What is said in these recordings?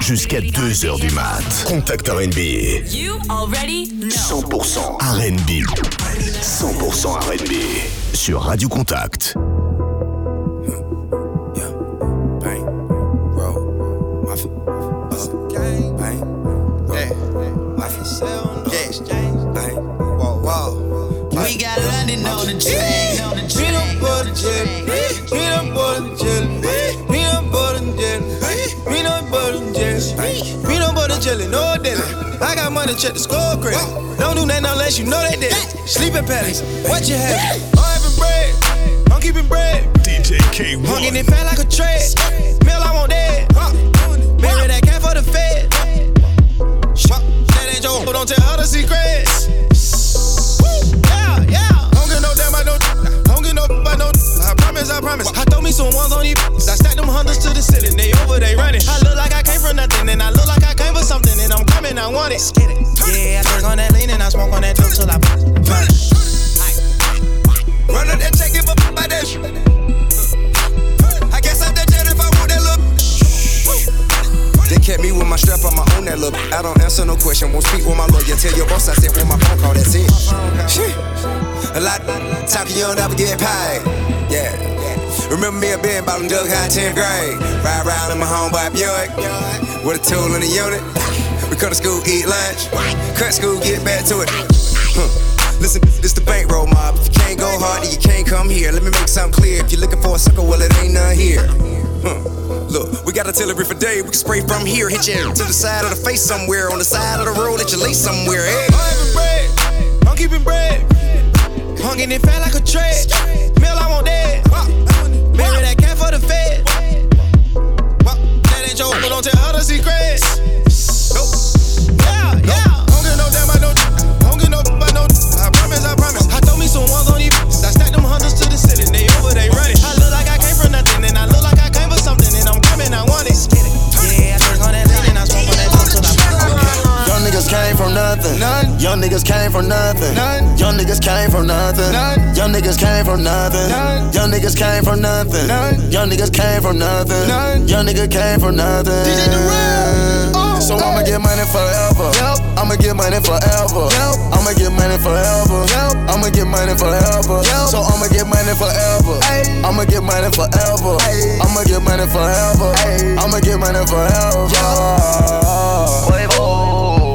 Jusqu'à 2h du mat. Contact RB. 100% RB. 100% RB. Sur Radio Contact. We got London on the train. I got money, check the score credit. Don't do nothing unless you know they did. Sleeping palace. What you have? I'm having bread. I'm keeping bread. DJ Kay-One. Hunging it fat like a tread. Meal I want dead. Marry that cat for the fed. That ain't your don't tell her the secrets. Yeah, yeah. Don't get no damn, I don't. Don't get no, I don't. I promise, I promise. I throw me some ones on these. I stack them hundreds to the ceiling. They over, they running. I look like I came from nothing, and I look like and I want it. Yeah, I work on that lean and I smoke on that dope till I burn. Run up that check, give a f- by that shit. I guess I'm jet if I want that look. They kept me with my strap on my own that look. I don't answer no question, won't speak with my lawyer. Tell your boss I said with my phone call, that's it. Shit. A lot talking, you don't ever get paid. Yeah. Remember me a being about them Doug High 10th grade. Ride around in my homeboy Buick with a tool in the unit. Come to school, eat lunch. Cut school, get back to it. Listen, this the bankroll mob. If you can't go hard, then you can't come here. Let me make something clear. If you're looking for a sucker, well, it ain't none here. Huh. Look, we got artillery for day. We can spray from here, hit you to the side of the face somewhere, on the side of the road, let you lay somewhere. Hey. I'm bread. I'm keeping bread. Hunging it fat like a tread. Meal I want dead. Marry that cat for the fed. That ain't your don't tell her the secrets. Yeah, Young niggas came from nothing. None. Young niggas came from nothing. None. Young niggas came from nothing. Young niggas came from nothing. Young niggas came from nothing. Young niggas came from nothing. Nigga came from nothing. DJ. Oh. So I'ma get money forever. Yup. I'ma get money forever. Yup. I'ma get money forever. Yup. I'ma get money forever. Yup. So I'ma get money forever. Ayy. I'ma get money forever. Ayy. I'ma get money forever. Ayy. I'ma get money forever.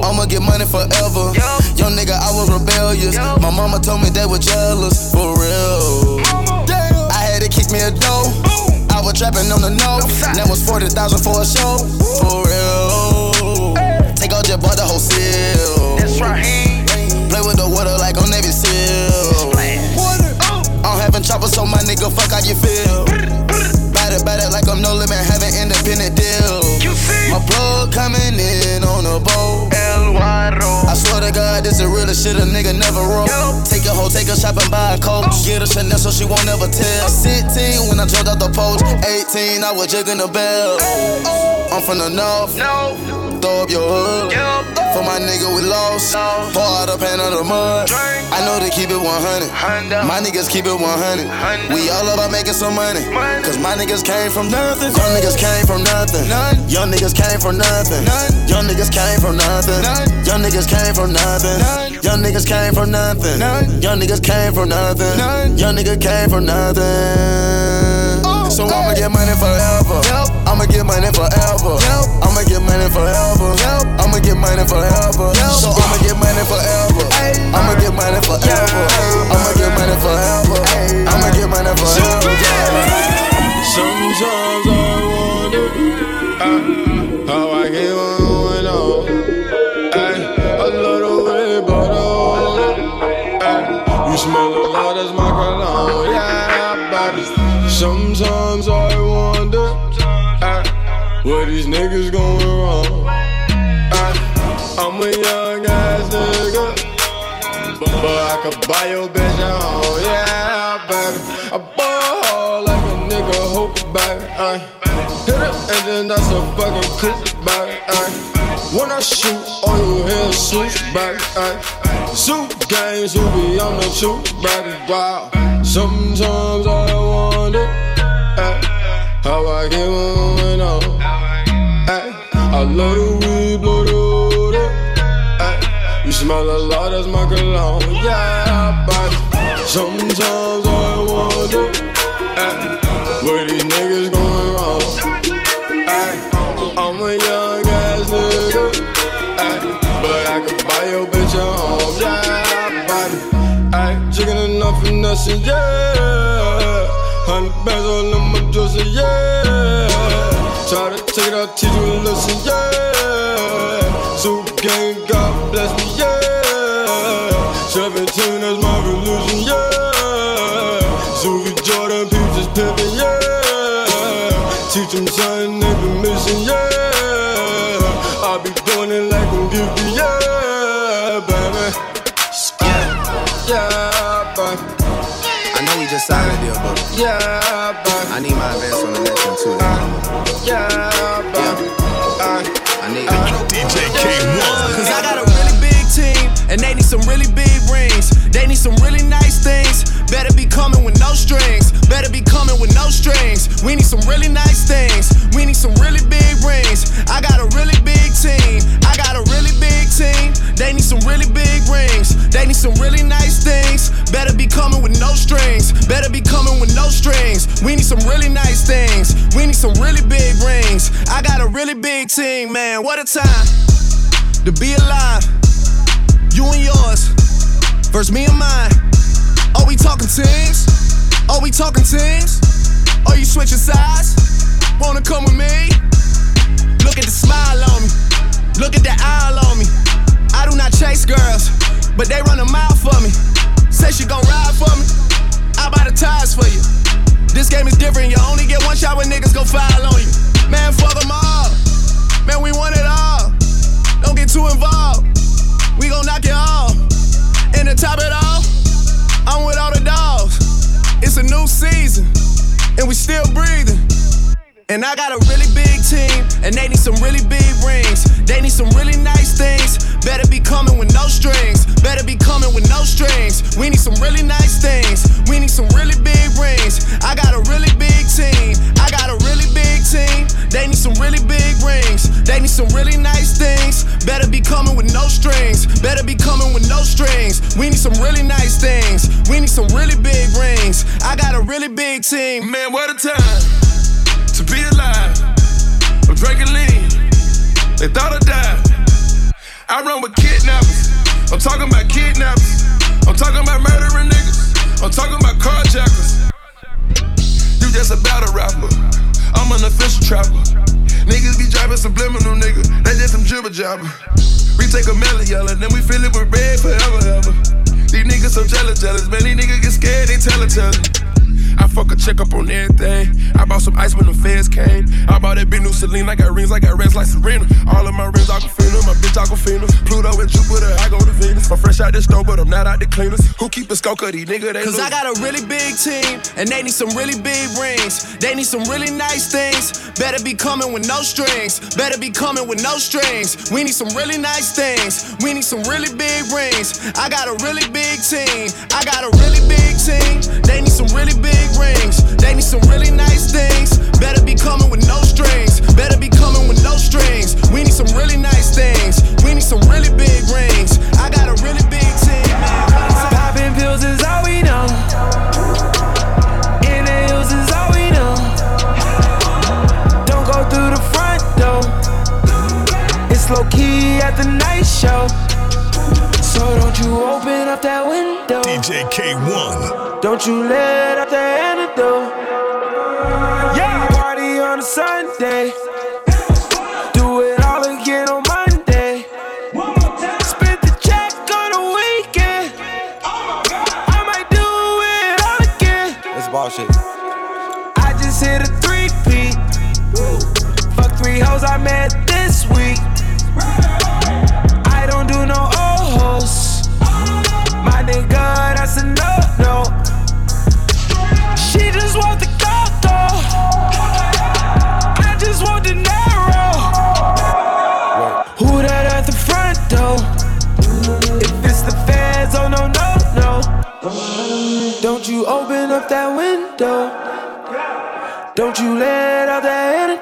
I'ma get money forever. Yup. Young nigga, I was rebellious. My mama told me they were jealous. For real. I had to kick me a dough. I was trapping on the nose. That was 40,000 for a show. For real. Take out your butt, the whole seal. That's right. Play with the water like on Navy SEAL. I'm having choppers, so my nigga, fuck how you feel. Bad it, bad it like I'm no limit, having shit a nigga never wrote. Take a hoe, take a and buy a coat. Get a Chanel so she won't ever tell. 16 when I jumped out the poach. 18, I was jigging the bell. I'm from the north. Throw up your hood. For my nigga, we lost. Pour out a pan of the mud. I know they keep it 100. My niggas keep it 100. We all about making some money. Cause my niggas came from nothing. Young niggas came from nothing. Young niggas came from nothing. Young niggas came from nothing. Young niggas came from nothing. Young niggas came from nothing. Young niggas came from nothing. Young nigga came from nothing. So I'ma get money forever. I'ma get money forever. I'ma get money forever. I'ma get money forever. So I'ma get money forever. I'ma get money forever. I'ma get money forever. I'ma get money forever. Sometimes I wonder uh, how I get on on. I love the way, ay, you smell a lot, that's my cologne. Yeah, baby. Sometimes I these niggas going wrong. Ay, I'm a young ass nigga, but, I could buy your bitch at home. Yeah, baby. I ball like a nigga hoop, baby. Ay. Hit it and then that's a fucking coup, baby. Ay. When I shoot, all you hear is swoosh, baby. Ay. Suit games, who be on the truth, baby. Wow. Sometimes I wonder how I get I love the weed, blow the You smell a lot, that's my cologne. Yeah, body. Sometimes I wonder ay, where these niggas going wrong. Ay, I'm a young ass nigga, ay, but I could buy your bitch a home. Yeah, body. Ay, chicken and nothing, nothing, yeah. Hundred bands all in my dresser, yeah. Try to take it out, teach you a lesson, yeah. Super gang, God bless me, yeah. 17, that's my religion, yeah. Suvi Jordan, is pimpin', yeah. Teach them they been missing, yeah. I be doing it like I'm gifted, yeah, baby. Yeah, yeah, baby. I know we just signed a deal, but Yeah, no strings. We need some really nice things. We need some really big rings. I got a really big team. I got a really big team. They need some really big rings. They need some really nice things. Better be coming with no strings. Better be coming with no strings. We need some really nice things. We need some really big rings. I got a really big team, man. What a time to be alive. You and yours, versus me and mine. Are we talking teams? Are we talking teams? Are you switching sides? Wanna come with me? Look at the smile on me. Look at the eye on me. I do not chase girls, but they run a mile for me. Say she gon' ride for me. I buy the tires for you. This game is different. You only get one shot when niggas go foul on you. Man, fuck them all. Man, we want it all. Don't get too involved. We gon' knock it off. And to top it off, I'm with all the dogs. It's a new season, and we still breathing. And I got a really big team, and they need some really big rings. They need some really nice things. Better be coming with no strings. Better be coming with no strings. We need some really nice things. We need some really big rings. I got a really big team. I got a really big team. They need some really big rings. They need some really nice things. Better be coming with no strings. Better be coming with no strings. We need some really nice things. We need some really big rings. I got a really big team. Man, what a time to be alive. I'm drinking lean. They thought I died. I run with kidnappers. I'm talking about kidnappers. I'm talking about murdering niggas. I'm talking about carjackers. You just about a rapper. I'm an official trapper. Niggas be driving subliminal, nigga. They just some jibber jabber. We take a melon yellow, then we fill it with red forever, ever. These niggas so jealous, jealous. Man, these niggas get scared, they tell it, tell it. I fuck a check up on everything. I bought some ice when the feds came. I bought that big new Celine. I got rings, I got rings like Serena. All of my rings Aquafina, my bitch Aquafina. Pluto and Jupiter, I go to Venus. I'm fresh out the store, but I'm not out the cleaners. Who keep a skull these nigga? They Cause lose. I got a really big team, and they need some really big rings. They need some really nice things. Better be coming with no strings. Better be coming with no strings. We need some really nice things. We need some really big rings. I got a really big team. I got a really big team. They need some really big rings. They need some really nice things. Better be coming with no strings. Better be coming with no strings. We need some really nice things. We need some really big rings. I got a really big team, man. Popping pills is all we know. Inhales is all we know. Don't go through the front door. It's low key at the night show. So don't you open up that window. DJ Kay-One. Don't you let Sunday.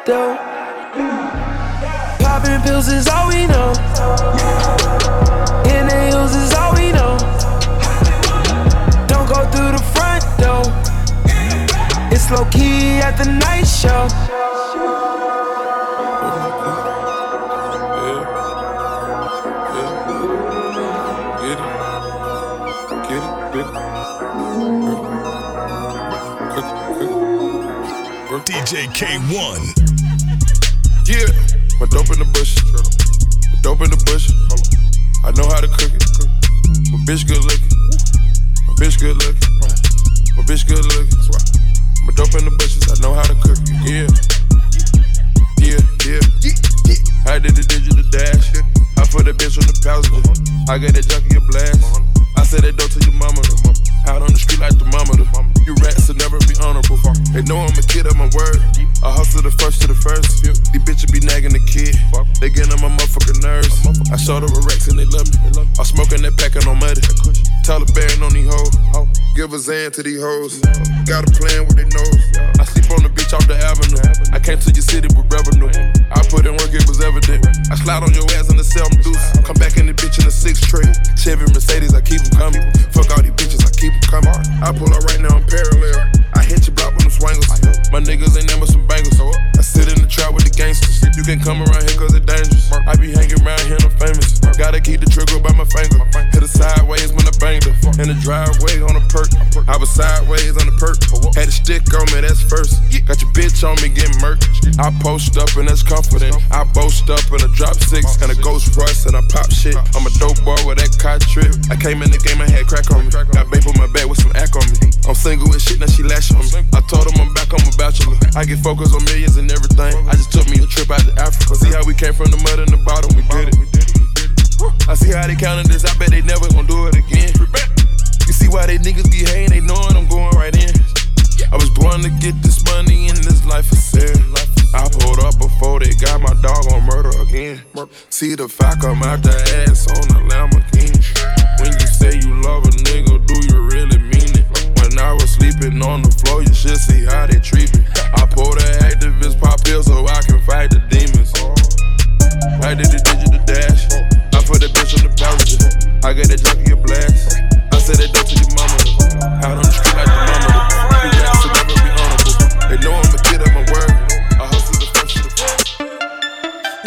though. Popping pills is all we know. In the hills is all we know. Don't go through the front door. It's low key at the night show. DJ Kay-One. My dope in the bush. My dope in the bush. I know how to cook it. My bitch good looking. My bitch good looking. My bitch good looking. My dope in the bushes. I know how to cook it. Yeah. Yeah, yeah. I did the digital dash. I put that bitch on the passenger. I got that junkie a blast. I said that dope to your mama. Out on the street like the mama. You rats will never be honorable. They know I'm a kid of my word. I hustle the first to the first. These bitches be nagging the kid. They get on my motherfucking nerves. I showed up with Rex and they love me. I'm smoking that packing on muddy. Taliban on these hoes. Give a Xan to these hoes. Got a plan with their nose. I sleep on the beach off the avenue. I came to your city with revenue. I put in work, it was evident. I slide on your ass in the cell, I'm deuce. Come back in the bitch in the six tray. Chevy Mercedes, I keep them coming. Fuck all these bitches, I keep them coming. I pull up right now, I'm parallel. I hit your block with them My niggas ain't never some bangles. I sit in the trap with the gangsters. You can come around here cause it's dangerous. I be hanging around here, I'm famous. Gotta keep the trigger by my finger. Hit it sideways when I banged her. In the driveway on a perk. I was sideways on the perk. Had a stick on me, that's first. Got your bitch on me getting murked. I post up and that's confident. I boast up and I drop six and a ghost Royce and I pop shit. I'm a dope boy with that car trip. I came in the game, I had crack on me. Got babe on my back with some act on me. I'm single with shit, now she lash on me. I told I'm back, I'm a bachelor. I get focused on millions and everything. I just took me a trip out to Africa. See how we came from the mud and the bottom, we did it. I see how they counted this, I bet they never gon' do it again. You see why they niggas be hating, they knowin' I'm going right in. I was born to get this money in this life of sin. I pulled up before they got my dog on murder again. See the fire come out the ass on the Lamborghini. When you say you love a nigga, do you really mean I was sleeping on the floor, you should see how they treat me. I pulled the Actavis pop pill so I can fight the demons. I did the digital dash. I put that bitch on the passenger. I got that junkie a blast. I said that dope to your mama. Out on the street like the mama. You be honorable. They know I'm a kid of my word. I hustle the first to the first.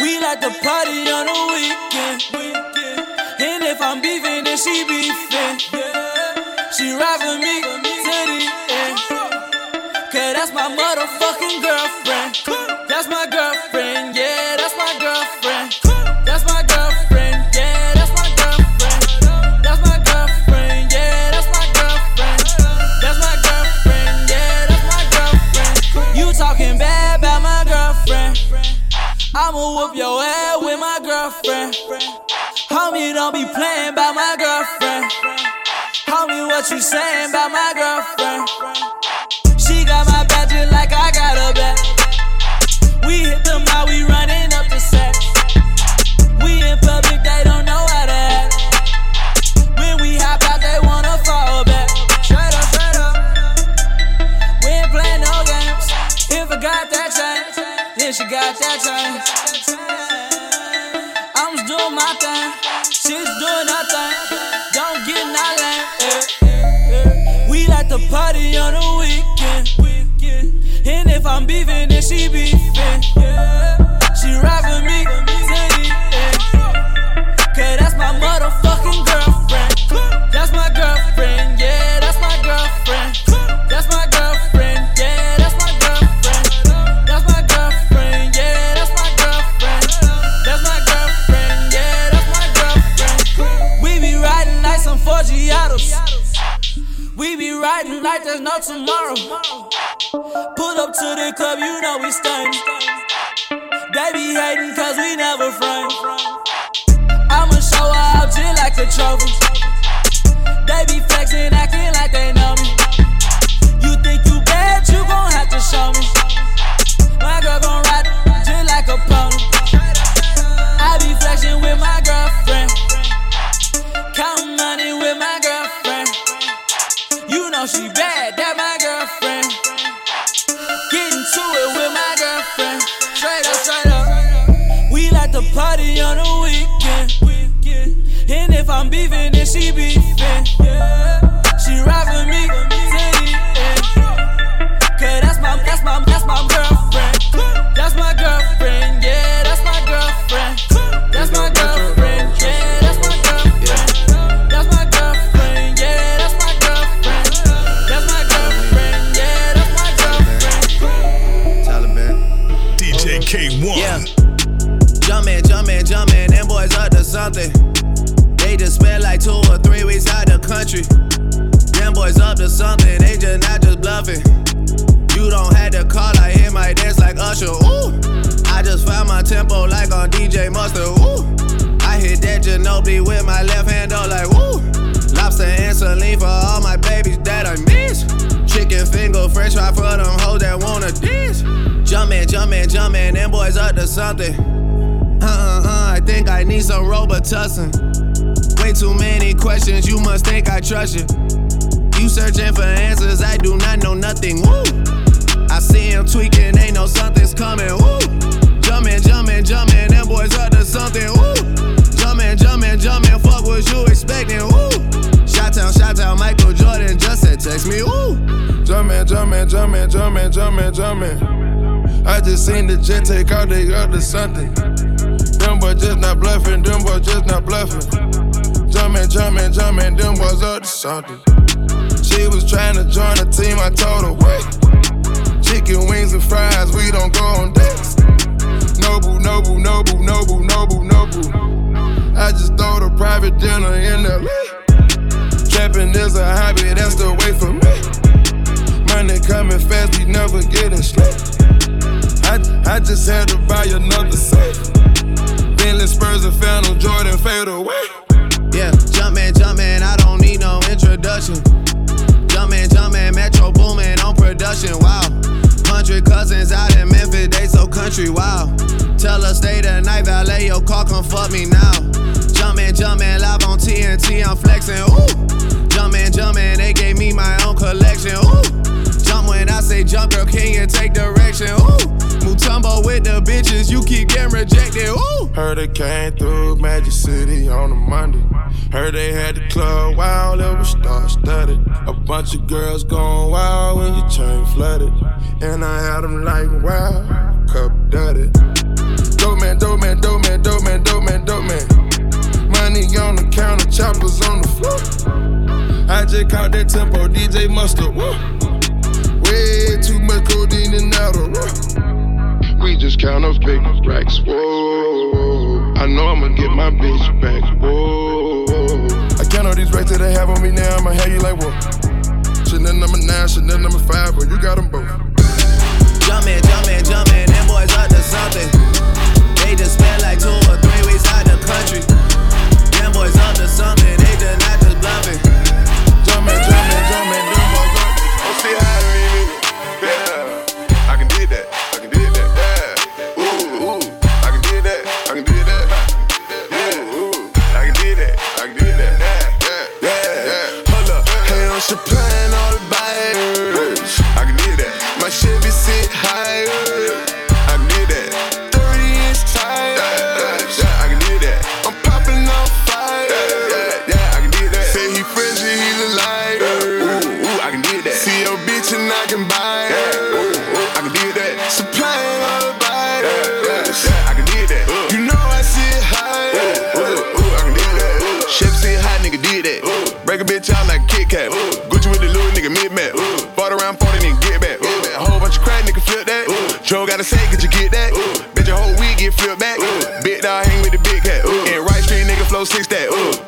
We like to party on the weekend. And if I'm beefing, then she beefing. She ride for me my motherfucking girlfriend. That's my girlfriend, yeah, that's my girlfriend. That's my girlfriend, yeah, that's my girlfriend. That's my girlfriend, yeah, that's my girlfriend. That's my girlfriend, yeah, that's my girlfriend. You talking bad about my girlfriend. I'ma whoop your ass with my girlfriend. Homie, don't be playing about my girlfriend. Homie, what you saying about my girlfriend? Just like I got her back. We hit them out, we running up the set. We in public, they don't know how to act. When we hop out, they wanna fall back. Straight up, straight up. We ain't playing no games. If I got that chain, then she got that chain. I'm just doing my thing. She's doing her thing. Don't get lame. eh, eh, eh. We like to party on the if I'm beefing, then she beefing. She ride for me We be riding like there's no tomorrow. Pull up to the club, you know we stunning. They be hating cause we never front. I'ma show out just like a trophy. They be flexing, acting like they she bad, that my girlfriend. Getting to it with my girlfriend. Straight up, straight up. We like to party on the weekend. And if I'm beefing, then she beefing. She ride for me Jumpin', jumpin', jumpin', them boys up to something. Uh uh uh, I think I need some Robitussin. Way too many questions, you must think I trust you. You searching for answers, I do not know nothing. Woo! I see him tweaking, ain't know something's coming. Woo! Jumpin', jumpin', jumpin', them boys up to something. Woo! Jumpin', jumpin', jumpin', fuck what you expecting. Woo! Shot town, shot town, Michael Jordan just said text me. Woo! Jumpin', jumpin', jumpin', jumpin', jumpin', jumpin'. I just seen the jet take out, up to something. Them boys just not bluffing, them boys just not bluffing. Jumping, jumping, jumping, them boys up to something. She was trying to join the team, I told her, wait. Chicken wings and fries, we don't go on dates. Noble, noble, noble, noble, noble, noble. I just throw the private dinner in LA. Trapping is a hobby, that's the way for me. Money coming fast, we never getting sleep. I, I just had to buy another safe. Bentley Spurs and Phantom Jordan fade away. Yeah, jumpin', jumpin', I don't need no introduction. Jumpin', jumpin', Metro Boomin on production, wow. Hundred cousins out in Memphis, they so country, wow. Tell her stay the night, valet your car, come fuck me now. Jumpin', jumpin', live on TNT, I'm flexin', ooh. Jumpin', jumpin', they gave me my own collection, ooh. Jump when I say jump, girl, can you take direction, ooh. Mutombo with the bitches, you keep getting rejected, ooh. Heard they came through Magic City on a Monday. Heard they had the club wild, it was star studded. A bunch of girls going wild when your chain flooded. And I had them like wow, cup dirty. Dope man, dope man, dope man, dope man, dope man, dope man. Money on the counter, choppers on the floor. I just caught that tempo, DJ Mustard. Woo. Way too much codeine in Adderall. We just count up big racks. Whoa. I know I'ma get my bitch back. Whoa. I count all these racks that they have on me now. I'ma have you like, whoa. Chanel number nine, Chanel number five, but you got them both. Jumpin', jumpin', jumpin', them boys up to something. They just spent like two or three weeks out the country. Them boys up to something, they just not just bluffing. Jumpin', jumpin', jumpin', them boys up. Don't see how On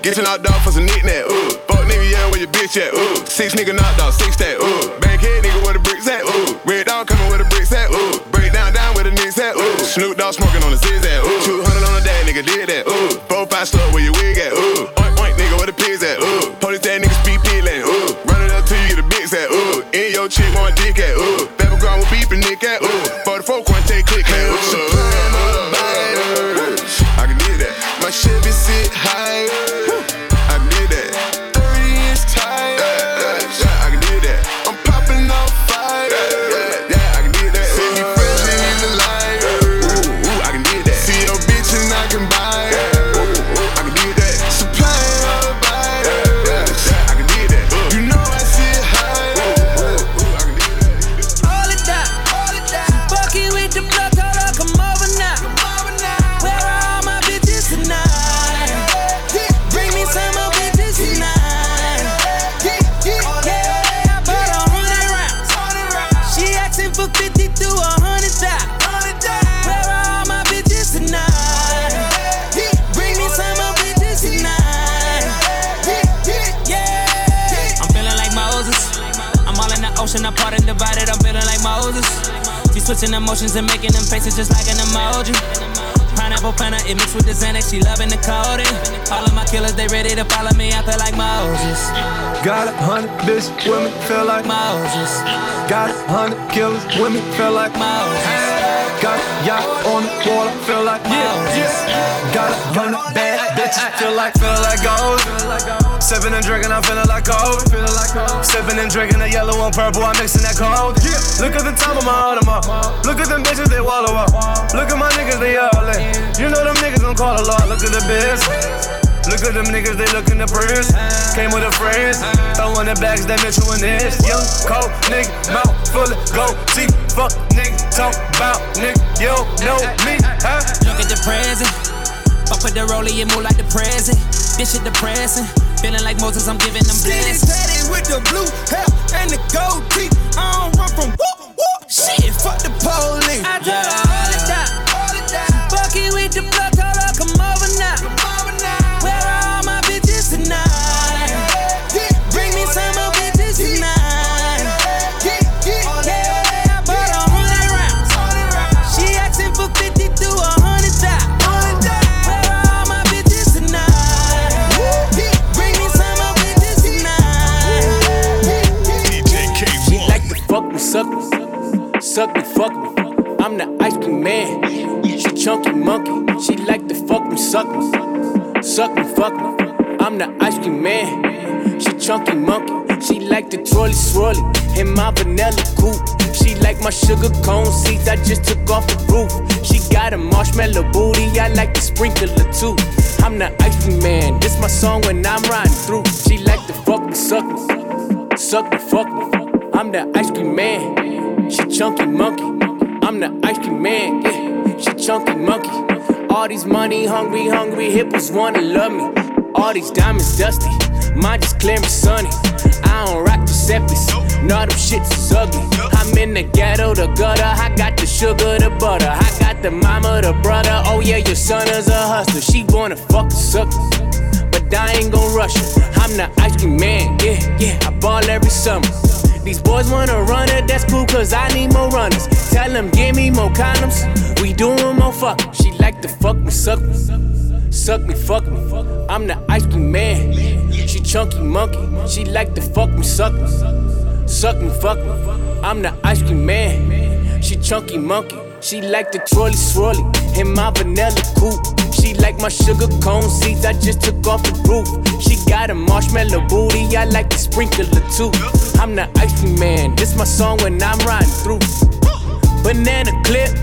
that. Get you knocked off for some knick-knack. Fuck nigga, yeah, where your bitch at? Six nigga knocked off, six that. Bankhead me, feel like Moses. Got a hundred killers me, feel like Moses. Got a yacht on the water, feel like Moses. Got a hundred bad bitches, feel like, feel like gold. Sipping and drinking, I'm feeling like gold. Sipping and drinking the yellow and purple, I'm mixing that cold. Look at the top of my Audemars. Look at them bitches, they wallow up. Look at my niggas, they all in. You know them niggas gon' call a lot. Look at the biz. Look at them niggas, they lookin' the prince. Came with a friends, throwing the bags that Mitchell and this. Young, cold nigga, mouth full of gold teeth. Fuck nigga, talk about nigga, you don't know me, huh? Look at the present. Fuck with the rollie, it move like the present. This shit depressing. Feeling like Moses, I'm giving them Skinny blessings. tatted with the blue hair and the gold teeth. I don't run from whoop whoop. Shit, fuck the police. I told suck me, suck me, fuck me. I'm the ice cream man. She chunky monkey. She like the trolley swirly in my vanilla coupe. She like my sugar cone seeds. I just took off the roof. She got a marshmallow booty. I like the sprinkler too. I'm the ice cream man. This my song when I'm riding through. She like to fuck me, suck me, suck me, fuck me. I'm the ice cream man. She chunky monkey. I'm the ice cream man. Yeah, she chunky monkey. All these money hungry, hungry hippos wanna love me. All these diamonds dusty. Mine just clear and sunny. I don't rock Giuseppe's. No, them shits is ugly. I'm in the ghetto, the gutter. I got the sugar, the butter. I got the mama, the brother. Oh yeah, your son is a hustler. She wanna fuck the suckers but I ain't gon' rush her. I'm the ice cream man, yeah, yeah. I ball every summer. These boys wanna run it, that's cool, cause I need more runners. Tell them, give me more condoms. We doing more fuck. She like to fuck me, suck me. Suck me, fuck me. I'm the ice cream man. She chunky monkey. She like to fuck me, suck me. Suck me, fuck me. I'm the ice cream man. She chunky monkey. She like the trolley swirly in my vanilla coupe. She like my sugar cone seeds. I just took off the roof. She got a marshmallow booty. I like the sprinkler too. I'm the icy man. This my song when I'm riding through. Banana clip,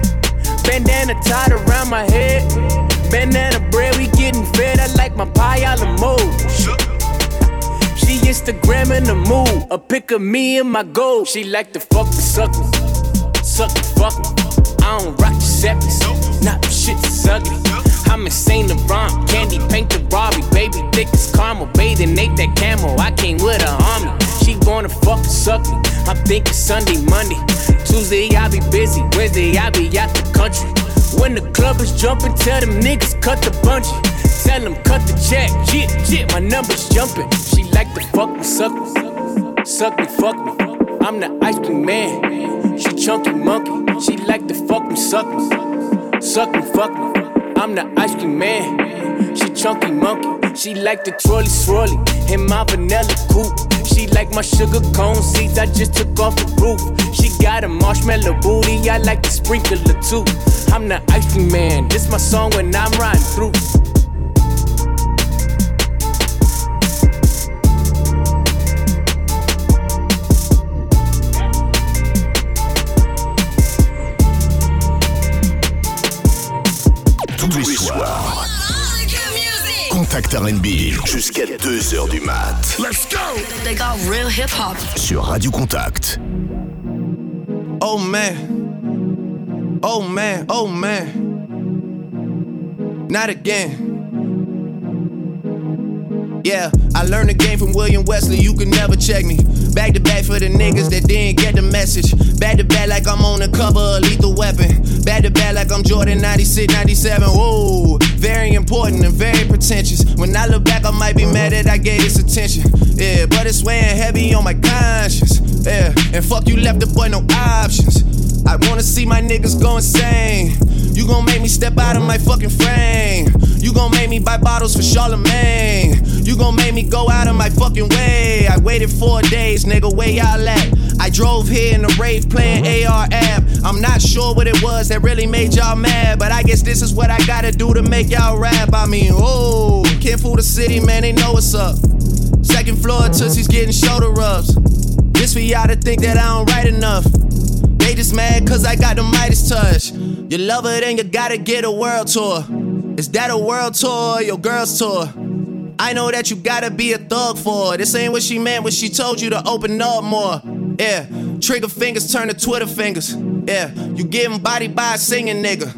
bandana tied around my head. Banana bread, we getting fed. I like my pie a la mode. She Instagram in the mood. A pic of me and my gold. She like to fuck the suck me, suck the fuck. I don't rock Giuseppe's. Not them shits is ugly. I'm insane LeBron, candy paint the Robbie, baby thick as caramel, bathing ate that camel. I came with a army. She gonna fuck suck me. I'm thinking Sunday, Monday, Tuesday I be busy, Wednesday I be out the country. When the club is jumping, tell them niggas cut the bungee. Tell them cut the check, jit, jit, my numbers jumping. She like to fuck me, suck me, suck me, fuck me. I'm the ice cream man. She chunky monkey. She like to fuck me, suck me, suck me, fuck me. I'm the ice cream man. She chunky monkey. She like the trolley swirly in my vanilla coupe. She like my sugar cone seeds. I just took off the roof. She got a marshmallow booty. I like to sprinkle the too. I'm the ice cream man. This my song when I'm riding through. Contact R&B jusqu'à 2h du mat. Let's go They got real hip hop. Sur Radio Contact. Oh man. Oh man, oh man. Not again. Yeah, I learned the game from William Wesley, you can never check me. Back to back for the niggas that didn't get the message. Back to back like I'm on the cover of Lethal Weapon. Back to back like I'm Jordan 96, 97. Whoa, very important and very pretentious. When I look back, I might be mad that I gave this attention. Yeah, but it's weighing heavy on my conscience. Yeah, and fuck you left the boy no options. I wanna see my niggas go insane. You gon' make me step out of my fucking frame. You gon' make me buy bottles for Charlemagne. You gon' make me go out of my fucking way. I waited four days, nigga, where y'all at? I drove here in a Wraith playing AR-AB. I'm not sure what it was that really made y'all mad, but I guess this is what I gotta do to make y'all rap. I mean, oh, can't fool the city, man, they know what's up. Second floor, Tootsie's getting shoulder rubs. This for y'all to think that I don't write enough. They just mad cause I got the Midas touch. You love her, then you gotta get a world tour. Is that a world tour or your girl's tour? I know that you gotta be a thug for her. This ain't what she meant when she told you to open up more. Yeah, trigger fingers turn to Twitter fingers. Yeah, you getting body by a singing nigga.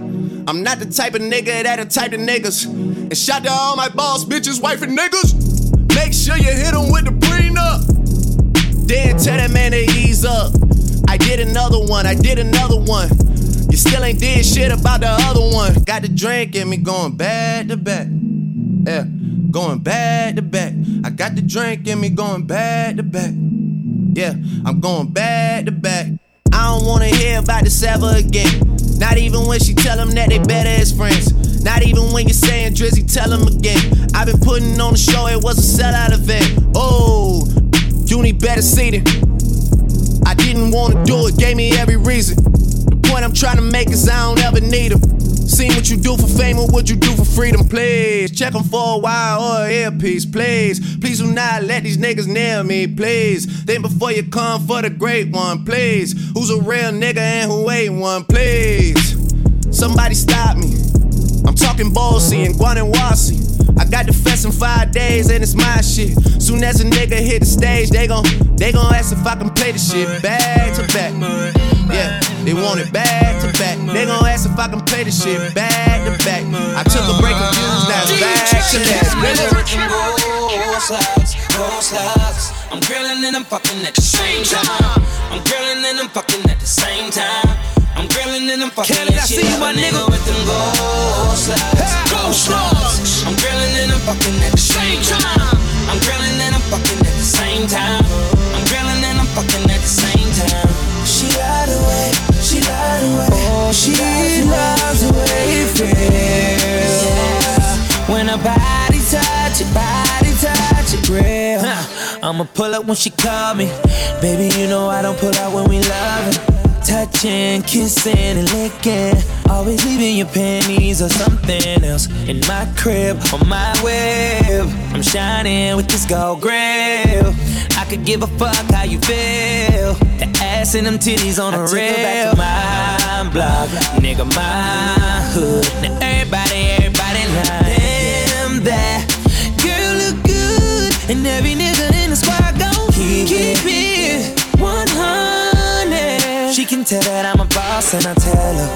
I'm not the type of nigga that a type of niggas. And shout to all my boss bitches, wife and niggas. Make sure you hit them with the prenup. Then tell that man to ease up. I did another one, I did another one. You still ain't did shit about the other one. Got the drink in me going back to back. Yeah, going back to back. I got the drink in me going back to back. Yeah, I'm going back to back. I don't wanna hear about this ever again. Not even when she tell them that they better as friends. Not even when you're saying Drizzy, tell them again. I've been putting on the show, it was a sellout event. Oh, you need better seating. I didn't wanna do it, gave me every reason. The point I'm trying to make is I don't ever need them. Seen what you do for fame or what you do for freedom, please. Check them for a while oh, or an earpiece, please. Please do not let these niggas nail me, please. Think before you come for the great one, please. Who's a real nigga and who ain't one, please. Somebody stop me. I'm talking Bossy and Guanawasi. I got the fest in five days and it's my shit. Soon as a nigga hit the stage, they gon' they gon' ask if I can play the shit back to back. Yeah, they want it back to back. They gon' ask if I can play the shit back to back. I took a break of views, now it's back to back. Go slides, go slides. I'm grilling and I'm fucking at the same time. I'm grilling and I'm fucking at the same time. I'm grilling and I'm fucking and she see my nigga with them gold slides. Gold slugs. I'm grilling and I'm fucking at the same time. I'm grilling and I'm fucking at the same time. I'm grilling and I'm fucking at the same time. She lied away, she lied away. Oh, she loves the way it feels. When her body touch it, body touch it, real. I'ma pull up when she call me. Baby, you know I don't pull out when we loving. Touching, kissing, and licking. Always leaving your panties or something else in my crib on my web. I'm shining with this gold grill. I could give a fuck how you feel. The ass and them titties on I the took her back rail. to My block, nigga, my hood. Now everybody, everybody lying. Damn that girl look good, and every nigga She can tell that I'm a boss, and I tell her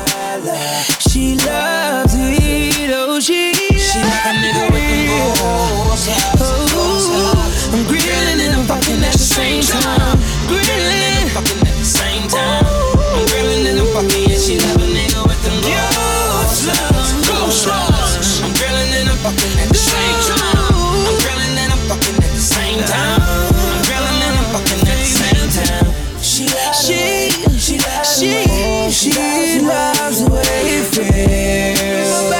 she loves it. Oh, she she like a nigga with them goals. Oh, I'm grilling and I'm fucking at the same time. Grilling, and fucking at the same time. I'm grilling and I'm fucking, and she love a nigga with them goals. Goals. I'm grilling and I'm fucking at the same time. Loves the way it feels.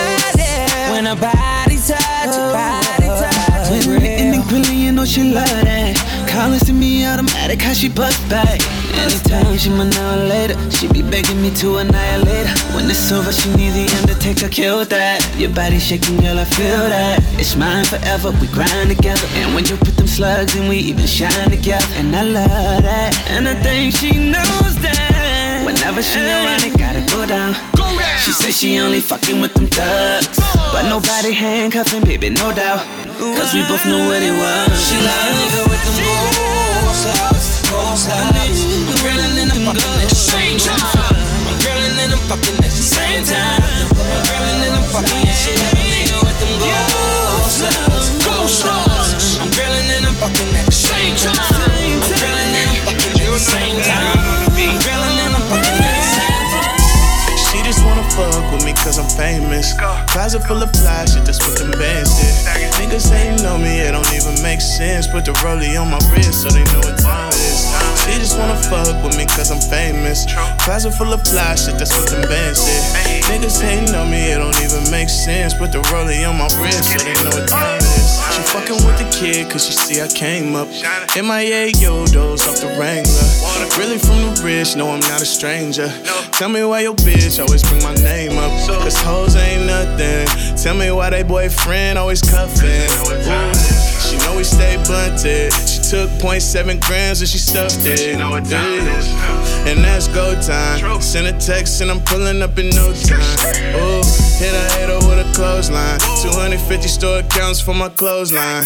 When her body touch, her body touch. When the grilling, you know she love that. Calling to me automatic, how she bust back. Anytime she my now or later, she be begging me to annihilate her. When it's over, she need the Undertaker, kill that. Your body shaking, girl, I feel that. It's mine forever, we grind together. And when you put them slugs in, we even shine together. And I love that, and I think she knows that. Whenever she around, it gotta go down. She says she only fucking with them thugs. But nobody handcuffing, baby, no doubt. Cause we both know what it was. She like a nigga with them gold slides. I'm grilling and I'm fucking at the same time. I'm grilling and I'm fucking at the same time. I'm grilling and I'm fucking and she like a nigga with them gold slides. I'm grilling and I'm fucking at the same time. I'm grilling and I'm fucking at the same time. I'm grilling She just wanna fuck with me cause I'm famous. Closet full of fly shit, that's what them bands did. Niggas ain't know me, it don't even make sense. Put the rollie on my wrist so they know what time it is. She just wanna fuck with me cause I'm famous. Closet full of fly shit, that's what them bands did. Niggas ain't know me, it don't even make sense. Put the rollie on my wrist so they know what time it is. She fucking with the kid cause she see I came up. MIA Yodos off the Wrangler. Really from the rich, no, I'm not a stranger. Tell me why your bitch always bring my name up. Cause hoes ain't nothing. Tell me why they boyfriend always cuffing. She know we stay blunted. She took 0.7 grams and she stuffed it. Yeah. And that's go time. Send a text and I'm pulling up in no time. Ooh, hit a hater with a clothesline. 250 store accounts for my clothesline.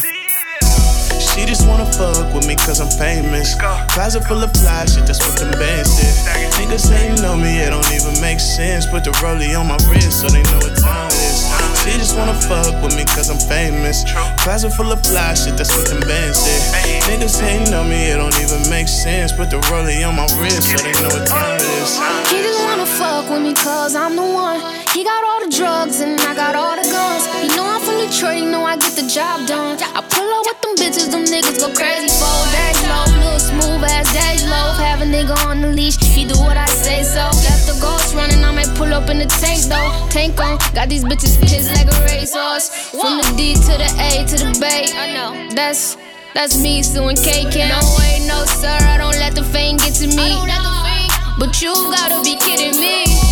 She just wanna fuck with me cause I'm famous. Closet full of fly shit, that's what them bands did. Niggas ain't know me, it don't even make sense. Put the rollie on my wrist so they know what time it is. She just wanna fuck with me cause I'm famous. Closet full of fly shit, that's what them bands did. Niggas ain't know me, it don't even make sense. Put the rollie on my wrist so they know what time it is. He just wanna fuck with me cause I'm the one. He got all the drugs and I got all the guns. He know I'm from Detroit, he know I get the job done. I pull up with them bitches, them niggas go crazy for days low. Smooth ass days low. Have a nigga on the leash, he do what I say so. Left the ghost running, I might pull up in the tank though. Tank on, got these bitches pissed like a racehorse. From the D to the A to the Bay. I know, that's. That's me suing K Camp. No way, no sir, I don't let the fame get to me. that's the fame But you gotta be kidding me.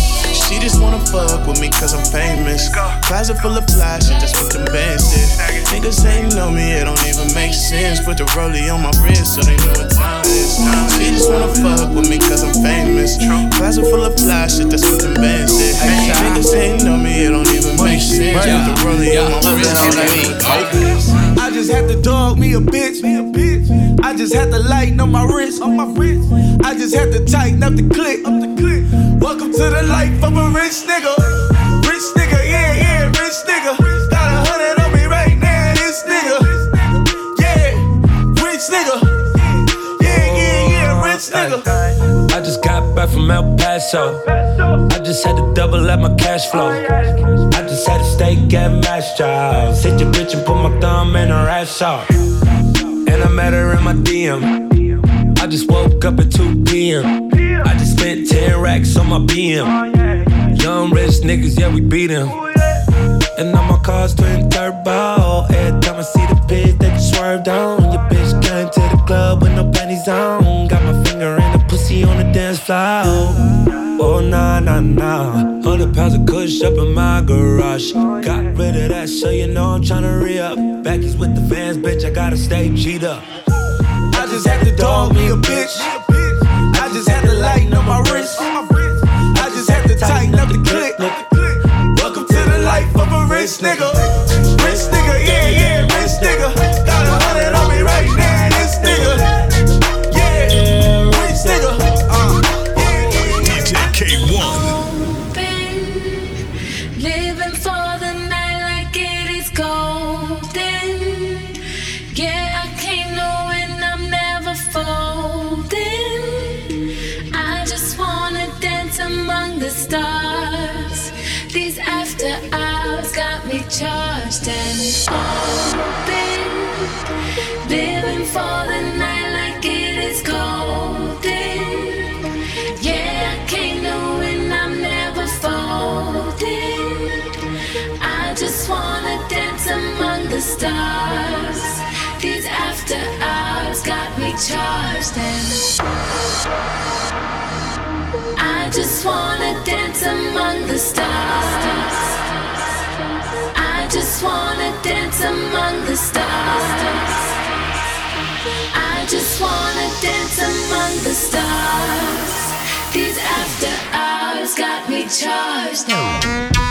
She just wanna fuck with me cause I'm famous. Closet full of fly shit, that's what them bands did. Niggas ain't know me, it don't even make sense. Put the rollie on my wrist so they know what time it is. She just wanna fuck with me cause I'm famous. Closet full of fly shit, that's what them bands did. Niggas ain't know me, it don't even make sense. Put the rollie on my wrist so they know what time it is. I just had to dog me a bitch. I just had to lighten up my wrist. On my wrist. I just had to tighten up the click. Up the click. Welcome to the life of a rich nigga. Rich nigga, yeah, yeah, rich nigga. Got a hundred on me right now, this nigga. Yeah, rich nigga. Yeah, yeah, yeah, rich nigga. I just got back from El Paso. I just had to double up my cash flow. I just had a steak at Mastro's. Hit your bitch and put my thumb in her ass off. And I met her in my DM. I just woke up at 2 p.m. I just spent 10 racks on my BM. Young rich niggas, yeah, we beat them. And now my car's twin turbo. Every time I see the bitch that you swerved on, your bitch came to the club with no panties on. Got my finger in the pussy on the dance floor. Oh, nah, nah, nah. 100 pounds of kush up in my garage. Got rid of that, so you know I'm tryna re up. Backies with the fans, bitch, I gotta stay G'd up. I just had to dog me a bitch. I just had to lighten up my wrist. Rich nigga, I just wanna dance among the stars. I just wanna dance among the stars. I just wanna dance among the stars. These after hours got me charged.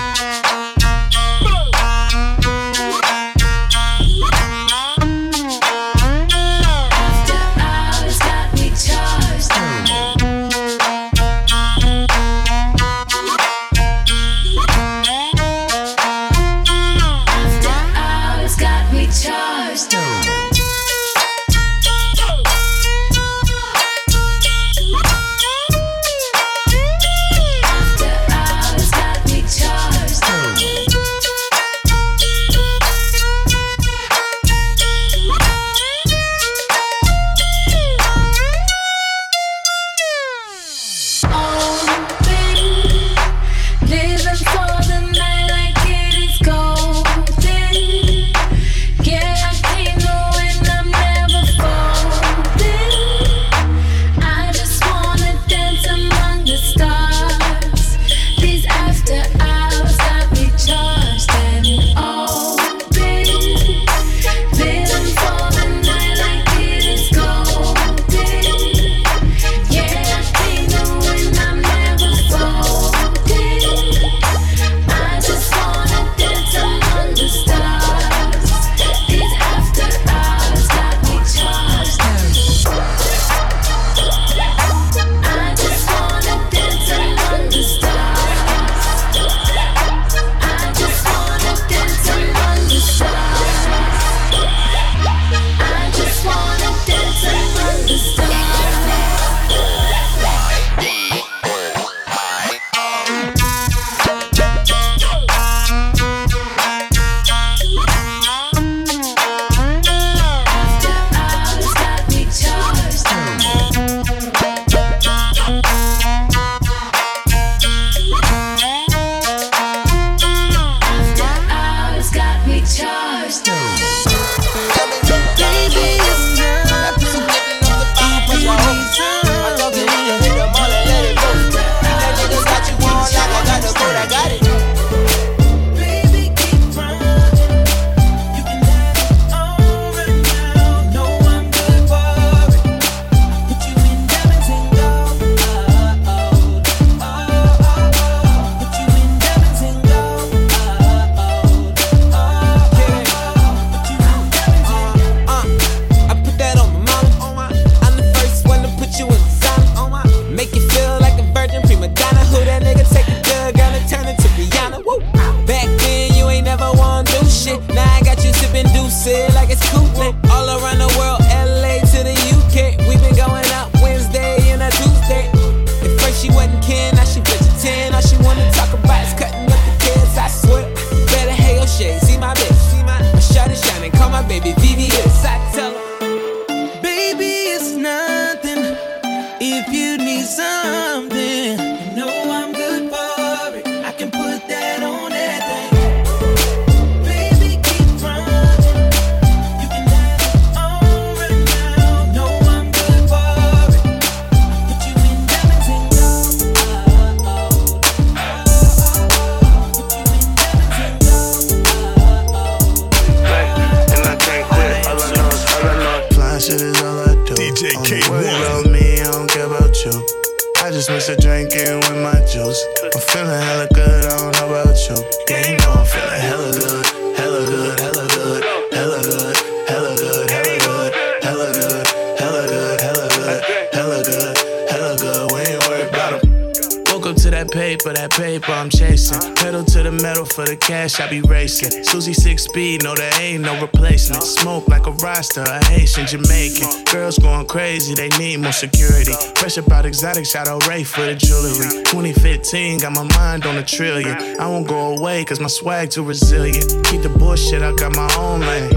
speed, no, there ain't no replacement. Smoke like a roster, a Haitian, Jamaican. Girls going crazy, they need more security. Fresh about exotic, shout out Ray for the jewelry. 2015, got my mind on a trillion. I won't go away, cause my swag too resilient. Keep the bullshit, I got my own lane.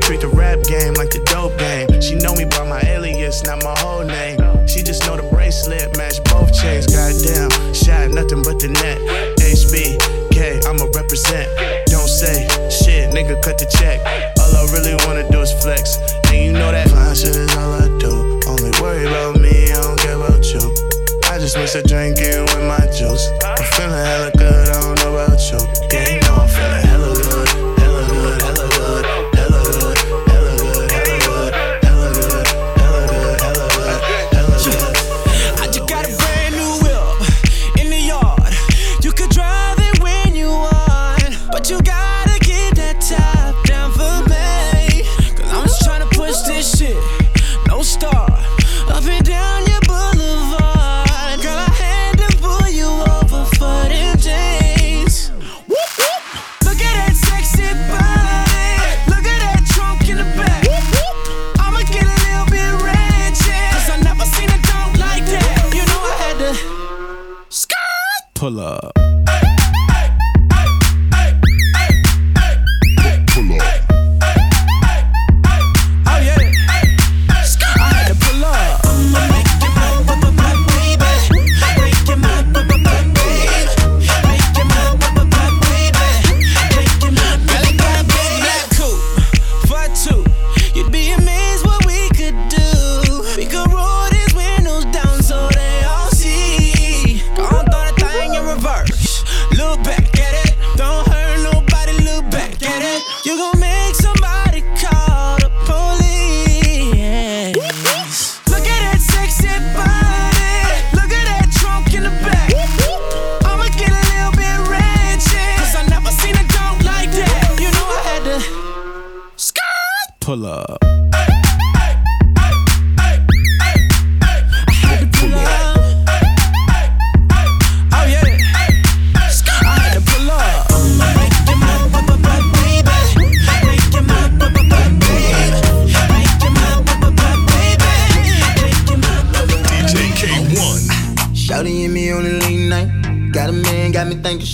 Treat the rap game like the dope game. She know me by my alias, not my whole name. nigga cut the check. All I really wanna do is flex. And you know that fine shit is all I do. Only worry about me, I don't care about you. I just miss a drinkin' with my juice. I'm feeling hella good, I don't know about you. Yeah.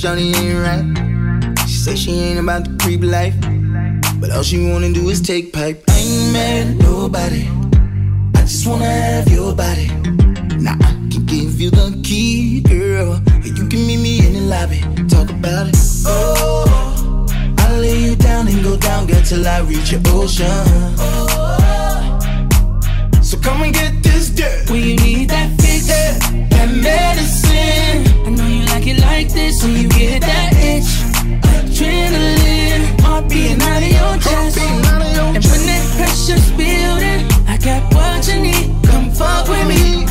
shawty ain't right. She say she ain't about the creep life, but all she wanna do is take pipe. I ain't mad at nobody. I just wanna have your body. Now I can give you the key, girl. You can meet me in the lobby. Talk about it. Oh, I'll lay you down and go down, girl, till I reach your ocean. Oh, so come and get this dirt. Will you need that fix? That medicine you like this when you get that itch. Adrenaline, heart beating out of your chest. And when that pressure's building, I got what you need. Come fuck with me.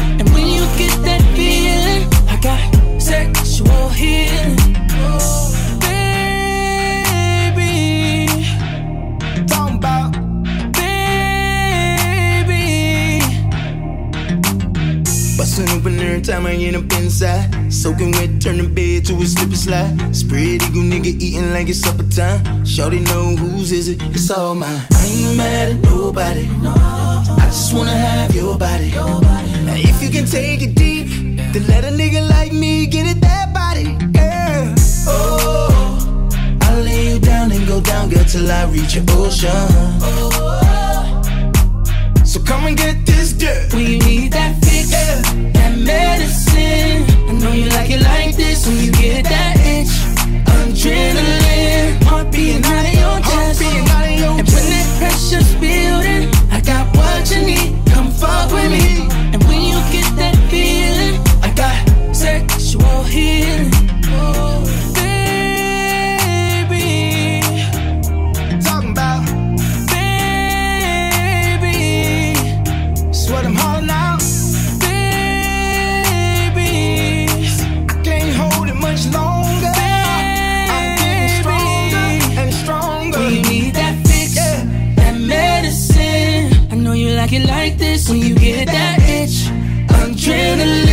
Time I end up inside. Soaking wet, turn the bed to a slip and slide. Spread eagle nigga eating like it's supper time. Shorty know whose is it, it's all mine. I ain't mad at nobody. I just wanna have your body. Now if you can take it deep, then let a nigga like me get it that body. Yeah. Oh, I'll lay you down and go down, girl, till I reach your ocean. Oh, so come and get this dirt. When you need that fix, yeah. that medicine. I know you like it like this when you get that itch. Adrenaline, heart beating out of your chest. Out of your and when that pressure's building, I got what you need. Come fuck with me. And when you get that feeling, I got sexual healing. Oh. When you get that itch, adrenaline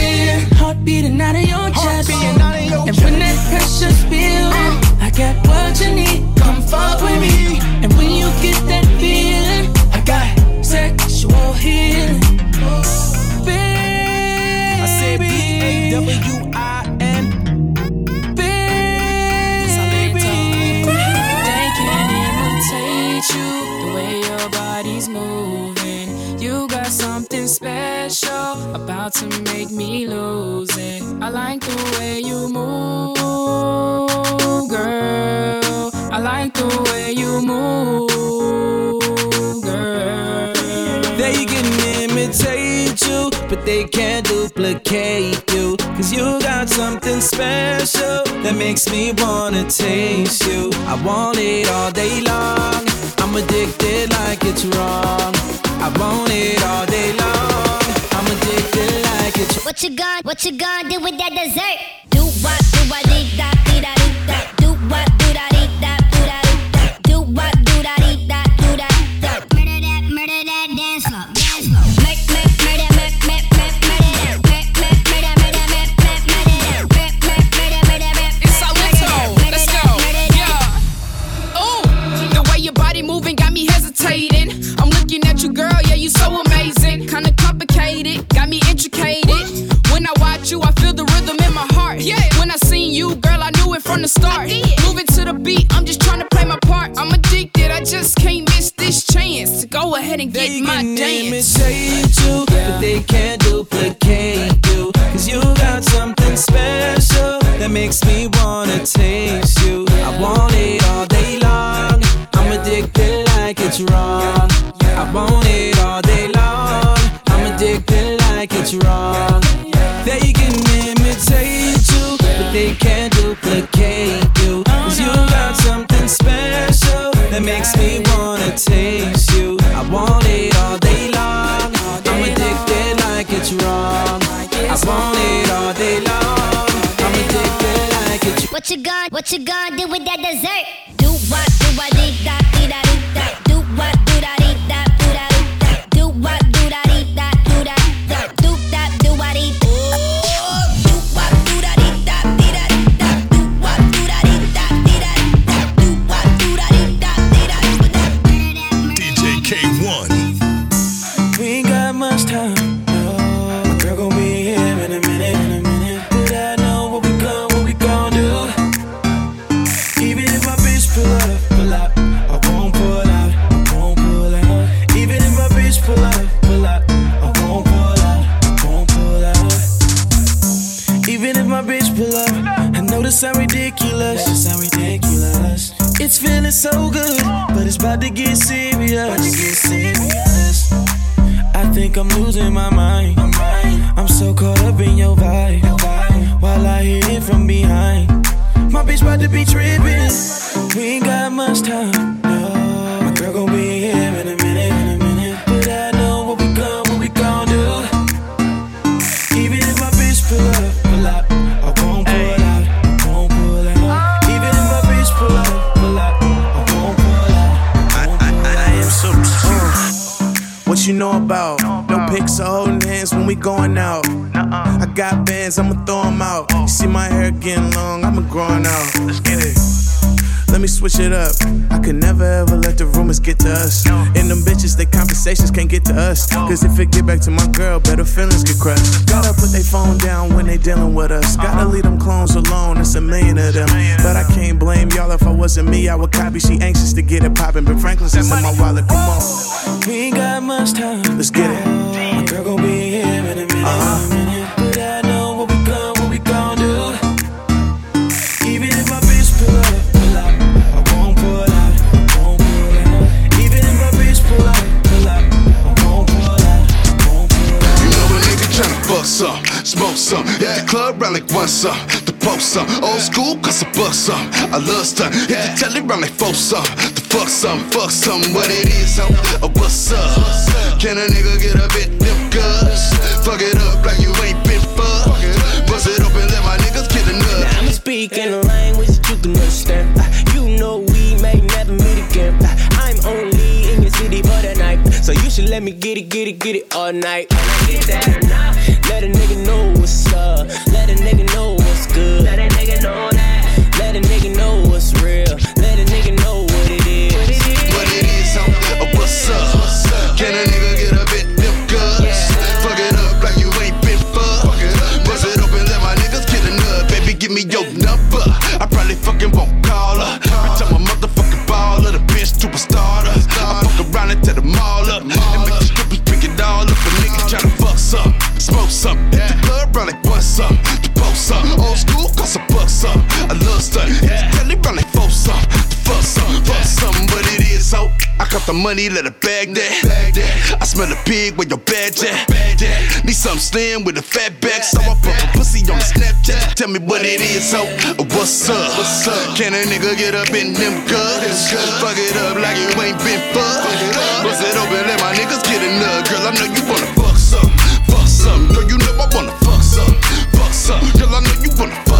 it's wrong. I want it all day long. I'm addicted like it's. What you gonna, what you gonna do with that dessert? Do what, do I think that? so good, but it's about to get serious. I think I'm losing my mind. I'm so caught up in your vibe while I hit it from behind. My bitch about to be tripping. We ain't got much time. we going out. Nuh-uh. I got bands, I'ma throw them out. Oh. You see my hair getting long, I'ma growing out. Let's get it. Let me switch it up. I could never ever let the rumors get to us. No. And them bitches, the conversations can't get to us. No. Cause if it get back to my girl, better feelings get crushed. Gotta put their phone down when they dealing with us. Uh-huh. Gotta leave them clones alone, it's a million of them. Million but of I can't blame y'all if I wasn't me, I would copy. She anxious to get it poppin', but Franklin's in my wallet, come on. We ain't got much time. Let's get it. My girl gon' be but I know what we gon' what we gon' do. Even if my bitch pull up, I won't pull out, won't pull out. Even if my bitch pull up, I won't pull out, won't pull out. You know a nigga tryna fuck some, smoke some. The club round like some, post some. Old school, cause I buck some. I love stun. Hit the telly round like four some, the fuck some, fuck some. What it is, ho, uh, what's up? Can a nigga get a bit them guts? Fuck it up like you ain't been fucked. Bust it open, let my niggas get a nut. I'ma speak in a language that you can understand. Should let me get it, get it, get it all night. Get that. Let a nigga know what's up. Let a nigga know what's good. Let a nigga know that. Let a nigga know what's real. The money, let it bag that. I smell a pig with your badge at. Need something slim with a fat back, so I put a pussy on the Snapchat. Tell me what it is, so what's up? What's up? Can a nigga get up in them guts? Fuck it up like you ain't been fucked. Bust it open, let my niggas get a nut. Girl, I know you wanna fuck some, fuck some. Girl, you know I wanna fuck some, fuck some. Girl, I know you wanna fuck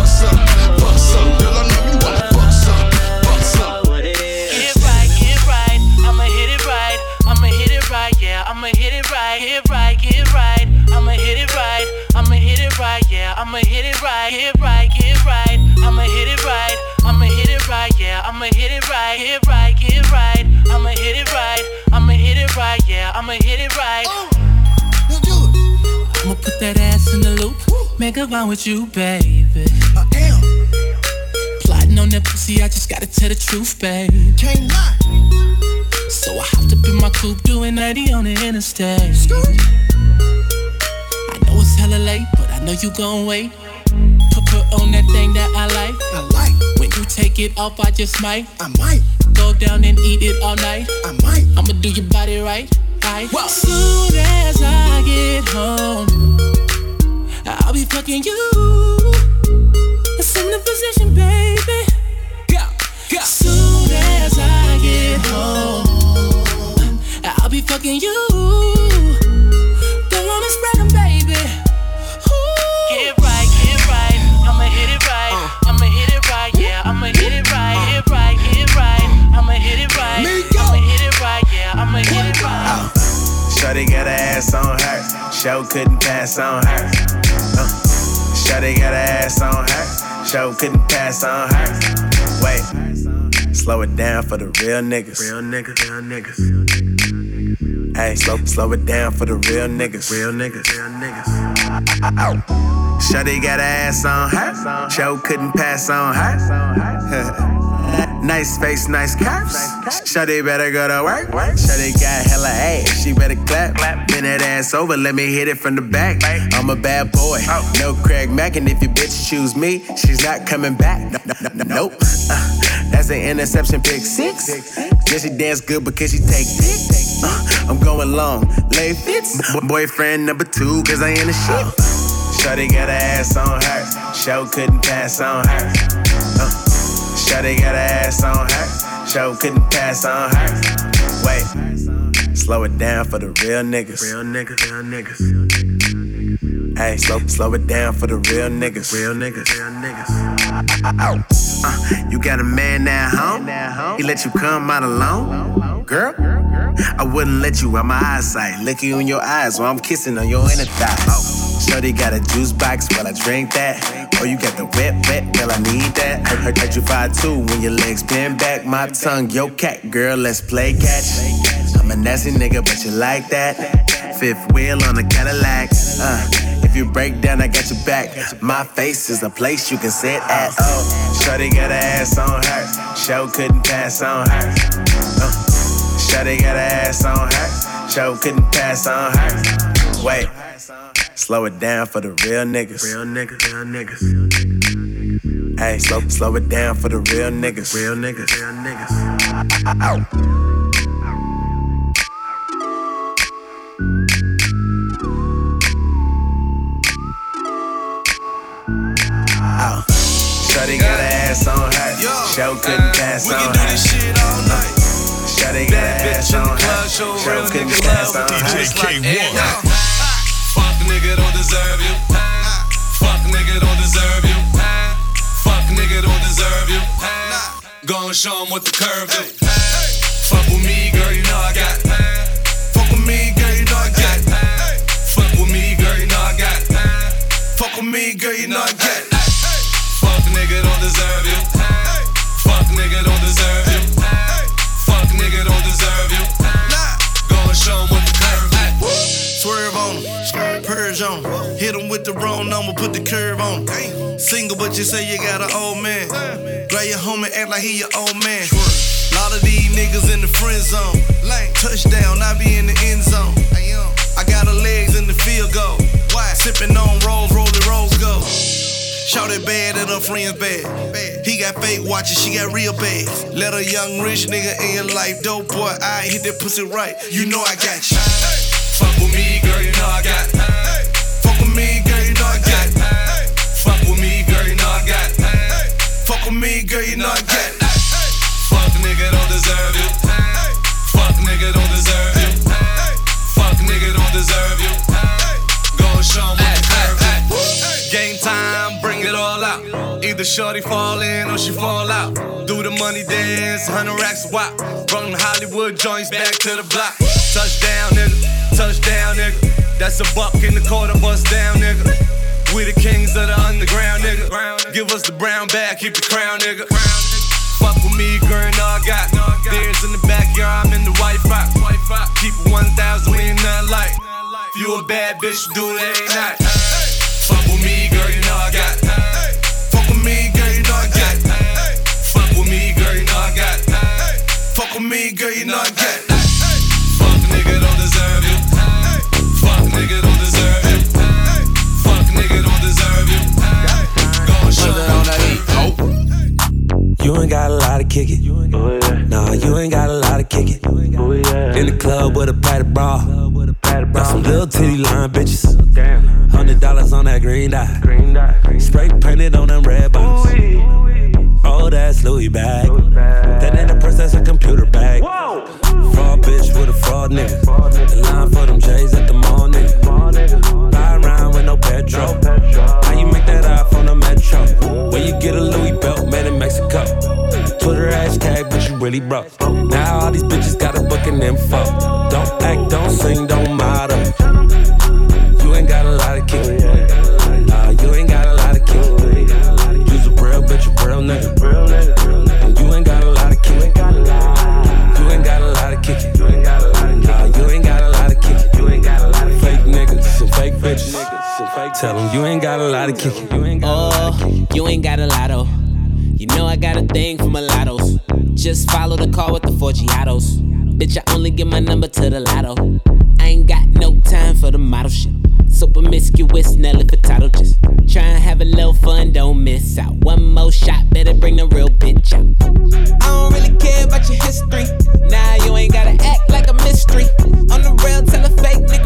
it right, yeah. I'ma hit it right. Now do it. I'ma put that ass in the loop. Make a run with you, baby. Uh, I am. Plotting on that pussy, I just gotta tell the truth, babe. Can't lie. So I hopped up in my coupe, doing 90 on the interstate. I know it's hella late, but I know you gon' wait. Put put on that thing that I like. I like. When you take it off, I just might. I might. Go down and eat it all night. I might. I'ma do your body right. right. Soon as I get home, I'll be fucking you. Assume the position, baby. Go, go. Soon as I get home, I'll be fucking you. Shawty got her ass on her. Show couldn't pass on her. Uh, Shawty got her ass on her. Show couldn't pass on her. Wait, slow it down for the real niggas. Real niggas, real niggas. Hey, slow, slow it down for the real niggas. Real niggas, real niggas. Shawty got her ass on her. Show couldn't pass on her. Nice face, nice curves. Shawty better go to work. Shawty got hella ass, she better clap. Bend that ass over, let me hit it from the back. I'm a bad boy, no Craig Mack, and if your bitch choose me, she's not coming back. No, no, no, nope. Uh, that's an interception pick six. Then she dance good because she take dick. Uh, I'm going long, lay fits. Bo- boyfriend number two, cause I ain't a shit. Shawty got her ass on her, show couldn't pass on her. Shawty got her ass on her. Show couldn't pass on her. Wait, slow it down for the real niggas. Real niggas, real niggas. Hey, slow, slow it down for the real niggas. Real niggas, real niggas. Uh, you got a man at home? He let you come out alone? Girl, I wouldn't let you out my eyesight. Look you in your eyes while I'm kissing on your inner thigh. Oh. Shorty got a juice box, well I drink that. Oh, you got the wet, wet, girl I need that. Heard, heard, heard you five two when your legs bend back. My tongue, yo cat, girl, let's play catch. I'm a nasty nigga, but you like that. Fifth wheel on a Cadillac. Uh, if you break down, I got your back. My face is a place you can sit at. Oh, Shorty got her ass on her. Show couldn't pass on her. Uh, Shorty got her ass on her. Show couldn't pass on her. Wait, slow it down for the real niggas. Real niggas, real niggas. Hey, slow, slow it down for the real niggas. Real niggas, real niggas. Ow. Oh. Shorty got her ass on her. Show couldn't pass on her. Shorty got her ass on her. Show couldn't pass on her. Fuck nigga don't deserve you. Fuck nigga don't deserve you. Fuck nigga don't deserve you. Go and show him what the curve do. Fuck with me, girl, you know I got. Fuck with me, girl, you know I got. Fuck with me, girl, you know I got. Fuck with me, girl, you know I got. Hit him with the wrong number, put the curve on him. Single, but you say you got an old man. Grab your homie, act like he your old man. Lot of these niggas in the friend zone. Touchdown, I be in the end zone. I got her legs in the field goal. Sipping on rolls, rolling rolls go. Shout it bad and her friends bad. He got fake watches, she got real bad. Let a young rich nigga in your life, dope boy. I hit that pussy right. You know I got you. Fuck with me, girl, you know I got. Fuck Fuck with me, girl, you know I got. Fuck nigga don't deserve you. Fuck nigga don't deserve you. Fuck nigga don't deserve you. Go and show 'em what curve. Game time, bring it all out. Either shorty fall in or she fall out. Do the money dance, 100 racks a wop. From Hollywood joints back to the block. Touchdown, nigga. Touchdown, nigga. That's a buck in the quarter, bust down, nigga. We the kings of the underground, nigga. Give us the brown bag, keep the crown, nigga. Fuck with me, girl, no, I got. Beers in the backyard, I'm in the white fox. Keep it 1,000, we ain't nothing like. If you a bad bitch, do it every night. Fuck with me, girl, you know I got. Fuck with me, girl, you know I got. Fuck with me, girl, you know I got. Fuck with me, girl, you know I got. You ain't got a lot of kick it. Nah, you ain't got a lot of kick it. In the club with a padded bra. Got some little titty line bitches. Hundred dollars on that green dye. Spray painted on them red bottoms. Oh, that's Louis bag. That ain't a purse, that's a computer bag. Fraud bitch with a fraud nigga. The line for them J's at the mall nigga. Buy around with no petrol. How you get a Louis belt made in Mexico? Twitter hashtag, but you really broke. Now all these bitches got a book booking info. Don't act, don't sing, don't model. You ain't got a lot of kick. Nah, you ain't got a lot of kick. You's a real bitch, a real nigga. Tell them you ain't got a lot of kick. Oh, you ain't got a lotto. You know I got a thing for mulattoes. Just follow the call with the four Giatos. Bitch, I only give my number to the lotto. I ain't got no time for the model shit. So promiscuous, Nelly Furtado just try and have a little fun, don't miss out. One more shot, better bring the real bitch out. I don't really care about your history. Nah, you ain't gotta act like a mystery. On the real, tell a fake nigga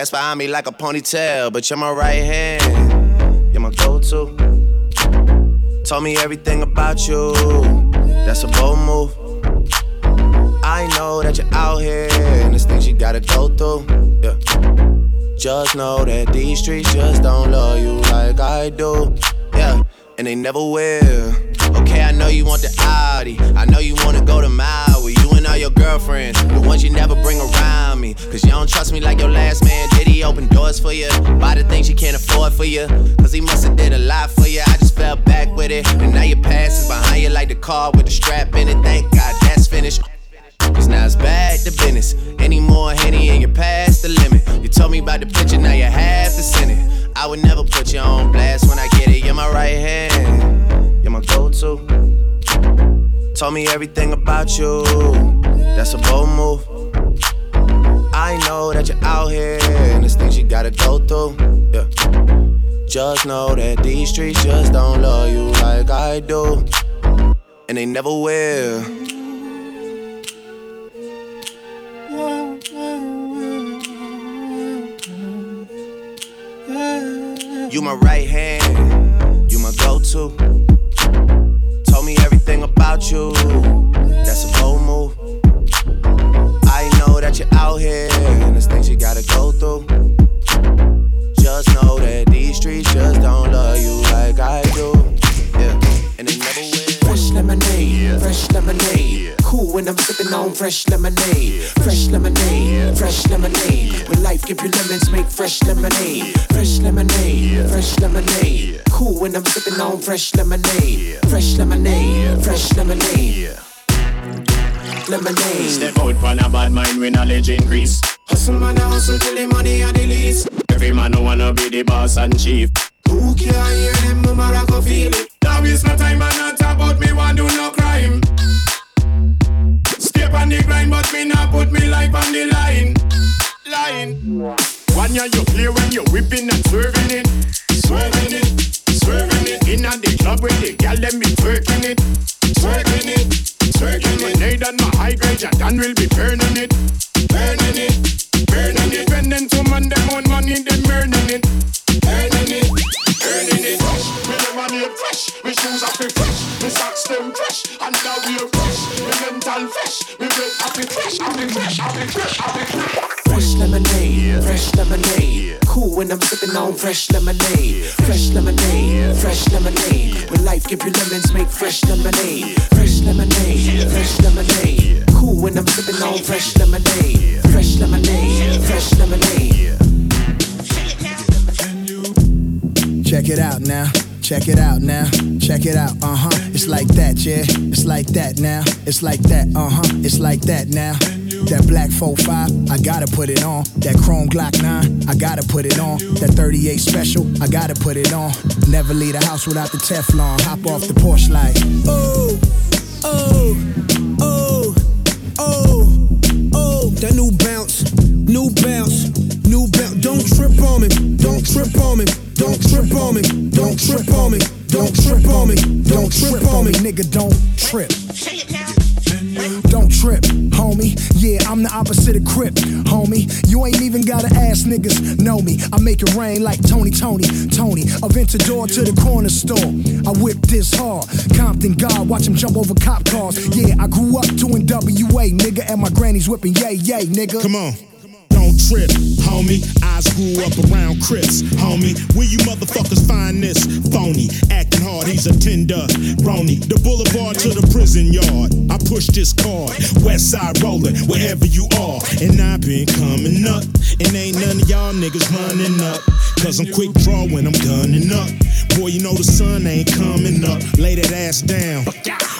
My past behind me like a ponytail, but you're my right hand. You're my go-to. Told me everything about you. That's a bold move. I know that you're out here and there's things you gotta go through. Yeah. Just know that these streets just don't love you like I do. Yeah, and they never will. Okay, I know you want the Audi. I know you wanna go to Maui. Girlfriends, the ones you never bring around me. Cause you don't trust me like your last man. Did he open doors for you? Buy the things you can't afford for you? Cause he must've did a lot for you. I just fell back with it. And now your past is behind you like the car with the strap in it. Thank God that's finished. Cause now it's back to business. Any more Henny and you're past the limit. You told me about the picture, now you have to send it. I would never put you on blast when I get it. You're my right hand, you're my go to. Told me everything about you, that's a bold move. I know that you're out here and there's things you gotta go through. Yeah. Just know that these streets just don't love you like I do. And they never will. You my right hand, you my go-to. Told me everything about you. That's a bold move. Know that you're out here, and there's things you gotta go through. Just know that these streets just don't love you like I do. Yeah, and they never will. Fresh lemonade, fresh lemonade. Cool when I'm sipping on fresh lemonade. Fresh lemonade, fresh lemonade. When life give you lemons, make fresh lemonade. Fresh lemonade, fresh lemonade. Cool when I'm sipping on fresh lemonade. Fresh lemonade, fresh lemonade. Lemonade. Step out from a bad mind when knowledge increase. Hustle man, I hustle till the money are the least. Every man who wanna be the boss and chief. Who can hear them, no matter go feel it. Now waste no time and not talk about me want do no crime. Step on the grind, but me not put me life on the line. Line. One year you play when you whipping and swerving it, swerving it, swerving it. Inna the club where the gal them be twerking it, twerking it, twerking it. My high grade, your done will be burning it, burning it, burning it. Man them own money, burning it, burning it, burning it. Me lemonade fresh, me shoes are fresh, me socks them fresh, and now we fresh. Me mental fresh, me bread happy fresh, happy fresh, happy fresh, happy fresh. Fresh lemonade, fresh. Cool when I'm sipping on fresh lemonade. Fresh lemonade, fresh lemonade. When life give you lemons, make fresh lemonade. Fresh lemonade, fresh lemonade. Cool when I'm sipping on fresh lemonade. Fresh lemonade, fresh lemonade. Check it out now. Check it out now. Check it out. Uh huh. It's like that, yeah. It's like that now. It's like that. Uh huh. It's like that now. That black 45, I gotta put it on. That chrome Glock 9, I gotta put it on. That 38 special, I gotta put it on. Never leave the house without the Teflon. Hop off the porch like, oh, oh, oh, oh, oh. That new bounce, new bounce, new bounce. Don't trip on me, don't trip on me, don't trip on me, don't trip on me, don't trip on me, don't trip on me, nigga, don't trip. Don't trip, homie. Yeah, I'm the opposite of Crip, homie. You ain't even gotta ask niggas, know me. I make it rain like Tony, Tony, Tony. Aventador to door to the corner store. I whip this hard. Compton God, watch him jump over cop cars. Yeah, I grew up doing WA, nigga, and my granny's whipping yay, yay, nigga. Come on. Trip, homie. I grew up around Crips, homie. Where you motherfuckers find this? Phony, acting hard, he's a tender. Rony, the boulevard to the prison yard. I push this card, west side rolling, wherever you are. And I've been coming up, and ain't none of y'all niggas running up. Cause I'm quick draw when I'm gunning up. Boy, you know the sun ain't coming up. Lay that ass down.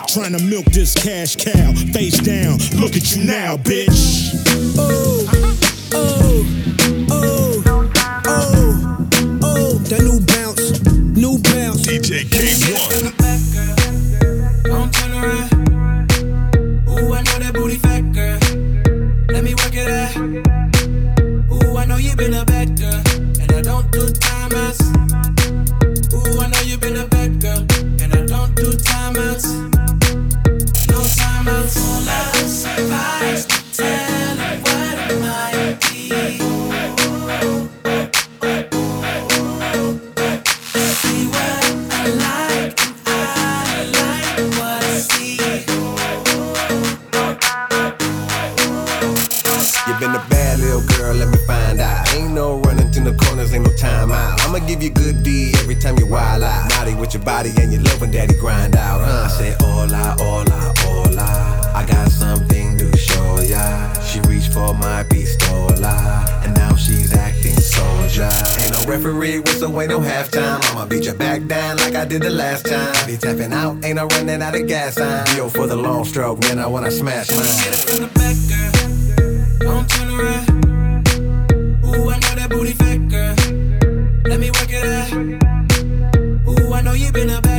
Trying to milk this cash cow. Face down. Look at you now, bitch. Oh, Oh, oh, oh, oh, oh. That new bounce, new bounce. DJ Kay-One. Your body and you love when daddy grind out. Huh? I say hola, hola, hola. I got something to show ya. She reached for my pistola, and now she's acting soldier. Ain't no referee whistle, ain't no halftime. I'ma beat you back down like I did the last time. Be tapping out, ain't no running out of gas time. Yo for the long stroke, man, I wanna smash mine. Don't turn around. Ooh, I been a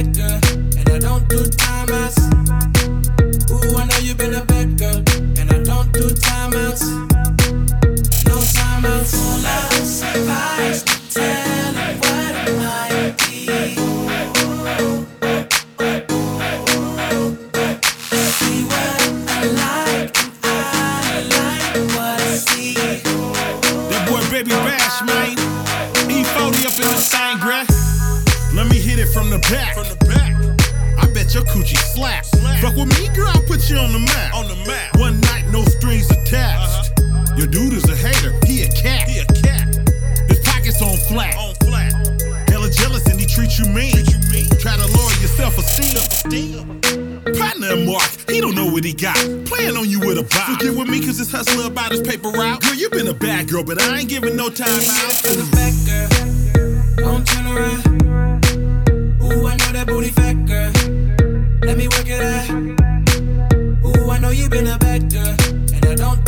you on the map. On the map. One night, no strings attached. Uh-huh. Your dude is a hater, he a cat. He a cat. His pockets on flat. On flat. Hella jealous and he treats you mean. Treat you mean. Try to lower your self-esteem. Partner Mark, he don't know what he got. Playing on you with a bop. Forget with me cause this hustler about his paper route. Girl, you been a bad girl, but I ain't giving no time out. Don't turn around. Ooh, I know that booty fat girl. Let me work it out. Know you been a girl, and I don't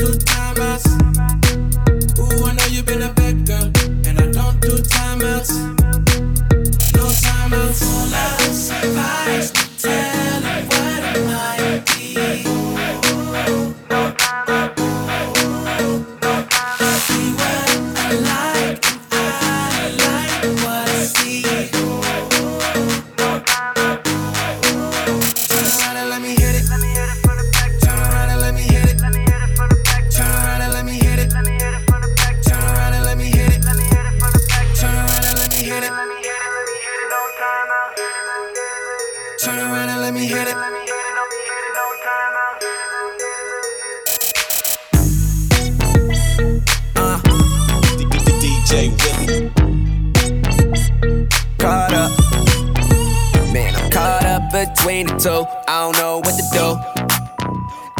DJ Willie. Caught up. Man, I'm caught up between the two. I don't know what to do.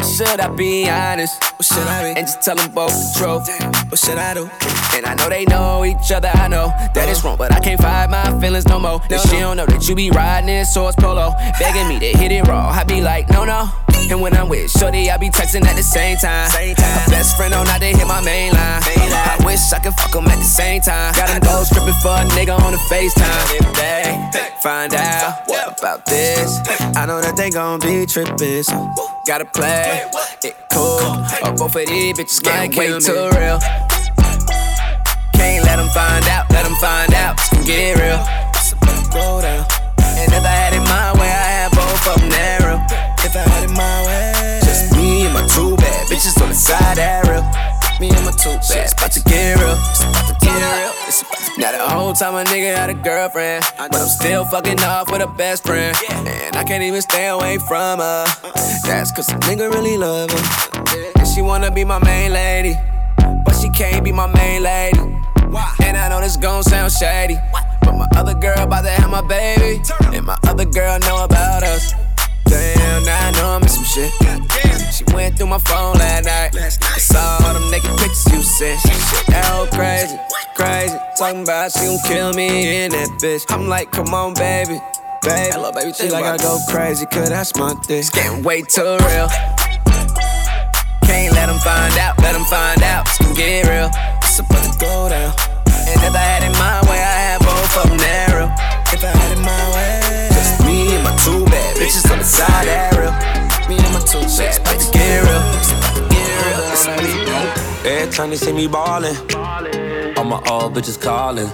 Should I be honest? Or should I be? And just tell them both the truth. What should I do? And I know they know each other, I know that it's wrong, but I can't fight my feelings no more. And she don't know that you be riding this source polo, begging me to hit it raw. I be like, no, no. And when I'm with Shorty, I be texting at the same time. Her best friend on not to hit my main line. I wish I could fuck 'em at the same time. Got 'em go stripping for a nigga on the FaceTime. If they find out what about this, I know that they gon' be tripping. So gotta play it cool. Or both of these bitches can't wait too real. Can't let 'em find out, let 'em find out. It's gonna get real. It's about to go down. And if I had it my way, I had both of them narrow. If I had it my way, just me and my two bad bitches on the side that real. Me and my two bad, it's about to get real. It's about to get real. It's about to now the whole time a nigga had a girlfriend, but I'm still fucking off with a best friend, and I can't even stay away from her. That's cause a nigga really love her, and she wanna be my main lady, but she can't be my main lady. And I know this gon' sound shady, but my other girl about to have my baby, and my other girl know about us. Damn, now I know I'm in some shit. She went through my phone last night. I saw all them naked pictures you sent. Shit, that whole crazy, crazy. Talking about she gon' kill me in that bitch. I'm like, come on, baby. Baby, Hello, baby she like I go crazy, cause that's my thing. It's getting way too real. Can't let them find out, let them find out. It's gonna get real. It's about to go down. And if I had it my way, I had both of them narrow. If I had it my way, bitches on the side area. Me and my two bad, real. Real. To get real. Every time they see me ballin', all my old bitches callin'.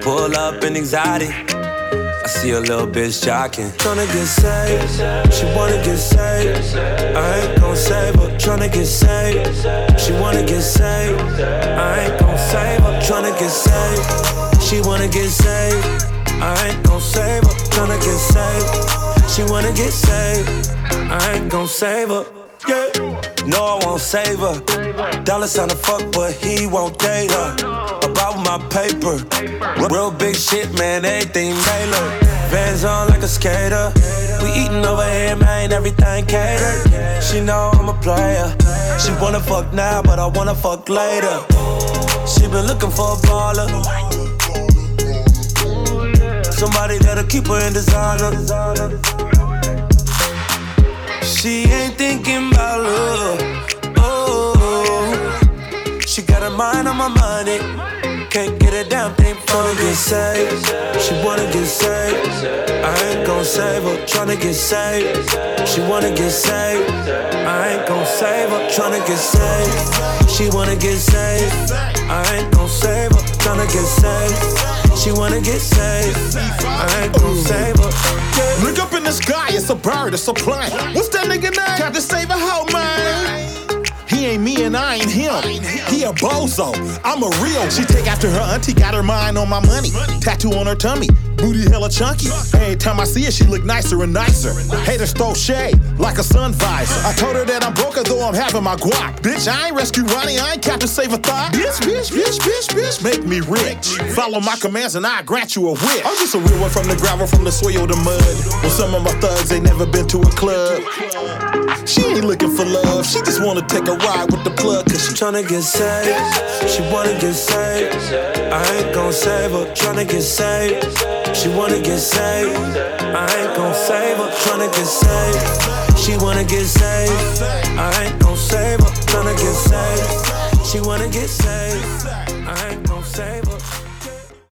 Pull up in anxiety. I see a little bitch jocking. Tryna get saved, she wanna get saved. I ain't gon' save her. Tryna get saved, she wanna get saved. I ain't gon' save her. Tryna get saved, she wanna get saved. I ain't gon' save her. Tryna get saved, she wanna get saved. I ain't gon' save her. Yeah. No, I won't save her. Dollar sign a fuck, but he won't date her. About my paper. Real big shit, man, everything tailored. Vans on like a skater. We eatin' over here, man, everything catered. She know I'm a player. She wanna fuck now, but I wanna fuck later. She been looking for a baller. Somebody that'll keep her in designer. She ain't thinking about love. Oh, she got her mind on my money. Can't get a damn thing from to get saved. She wanna get saved. I ain't gon' save her. Tryna get saved. She wanna get saved. I ain't gon' save her. Tryna get saved. She wanna get saved. I ain't gon' save her. Tryna get saved. She wanna get saved. I ain't gon' save her. Yeah. Look up in the sky, it's a bird, it's a plane. What's that nigga name? Captain Save a hoe, man. Ain't me and I ain't him. He a bozo. I'm a real. She take after her auntie, got her mind on my money. Tattoo on her tummy, booty hella chunky. Every time I see her, she look nicer and nicer. Haters throw shade like a sun visor. I told her that I'm broke though I'm having my guac. Bitch, I ain't rescue Ronnie, I ain't Captain Save a thought. Bitch, bitch, bitch, bitch, bitch, make me rich. Follow my commands and I grant you a wish. I'm just a real one from the gravel, from the soil to mud. Well, some of my thugs ain't never been to a club. She ain't looking for love, she just wanna take a ride with the plug, cause she tryna get saved. She wanna get saved. I ain't gon' save her. Tryna get saved. She wanna get saved. I ain't gon' save her. Tryna get saved. She wanna get saved. I ain't gon' save her. Tryna get saved. She wanna get saved. I ain't gon' save her.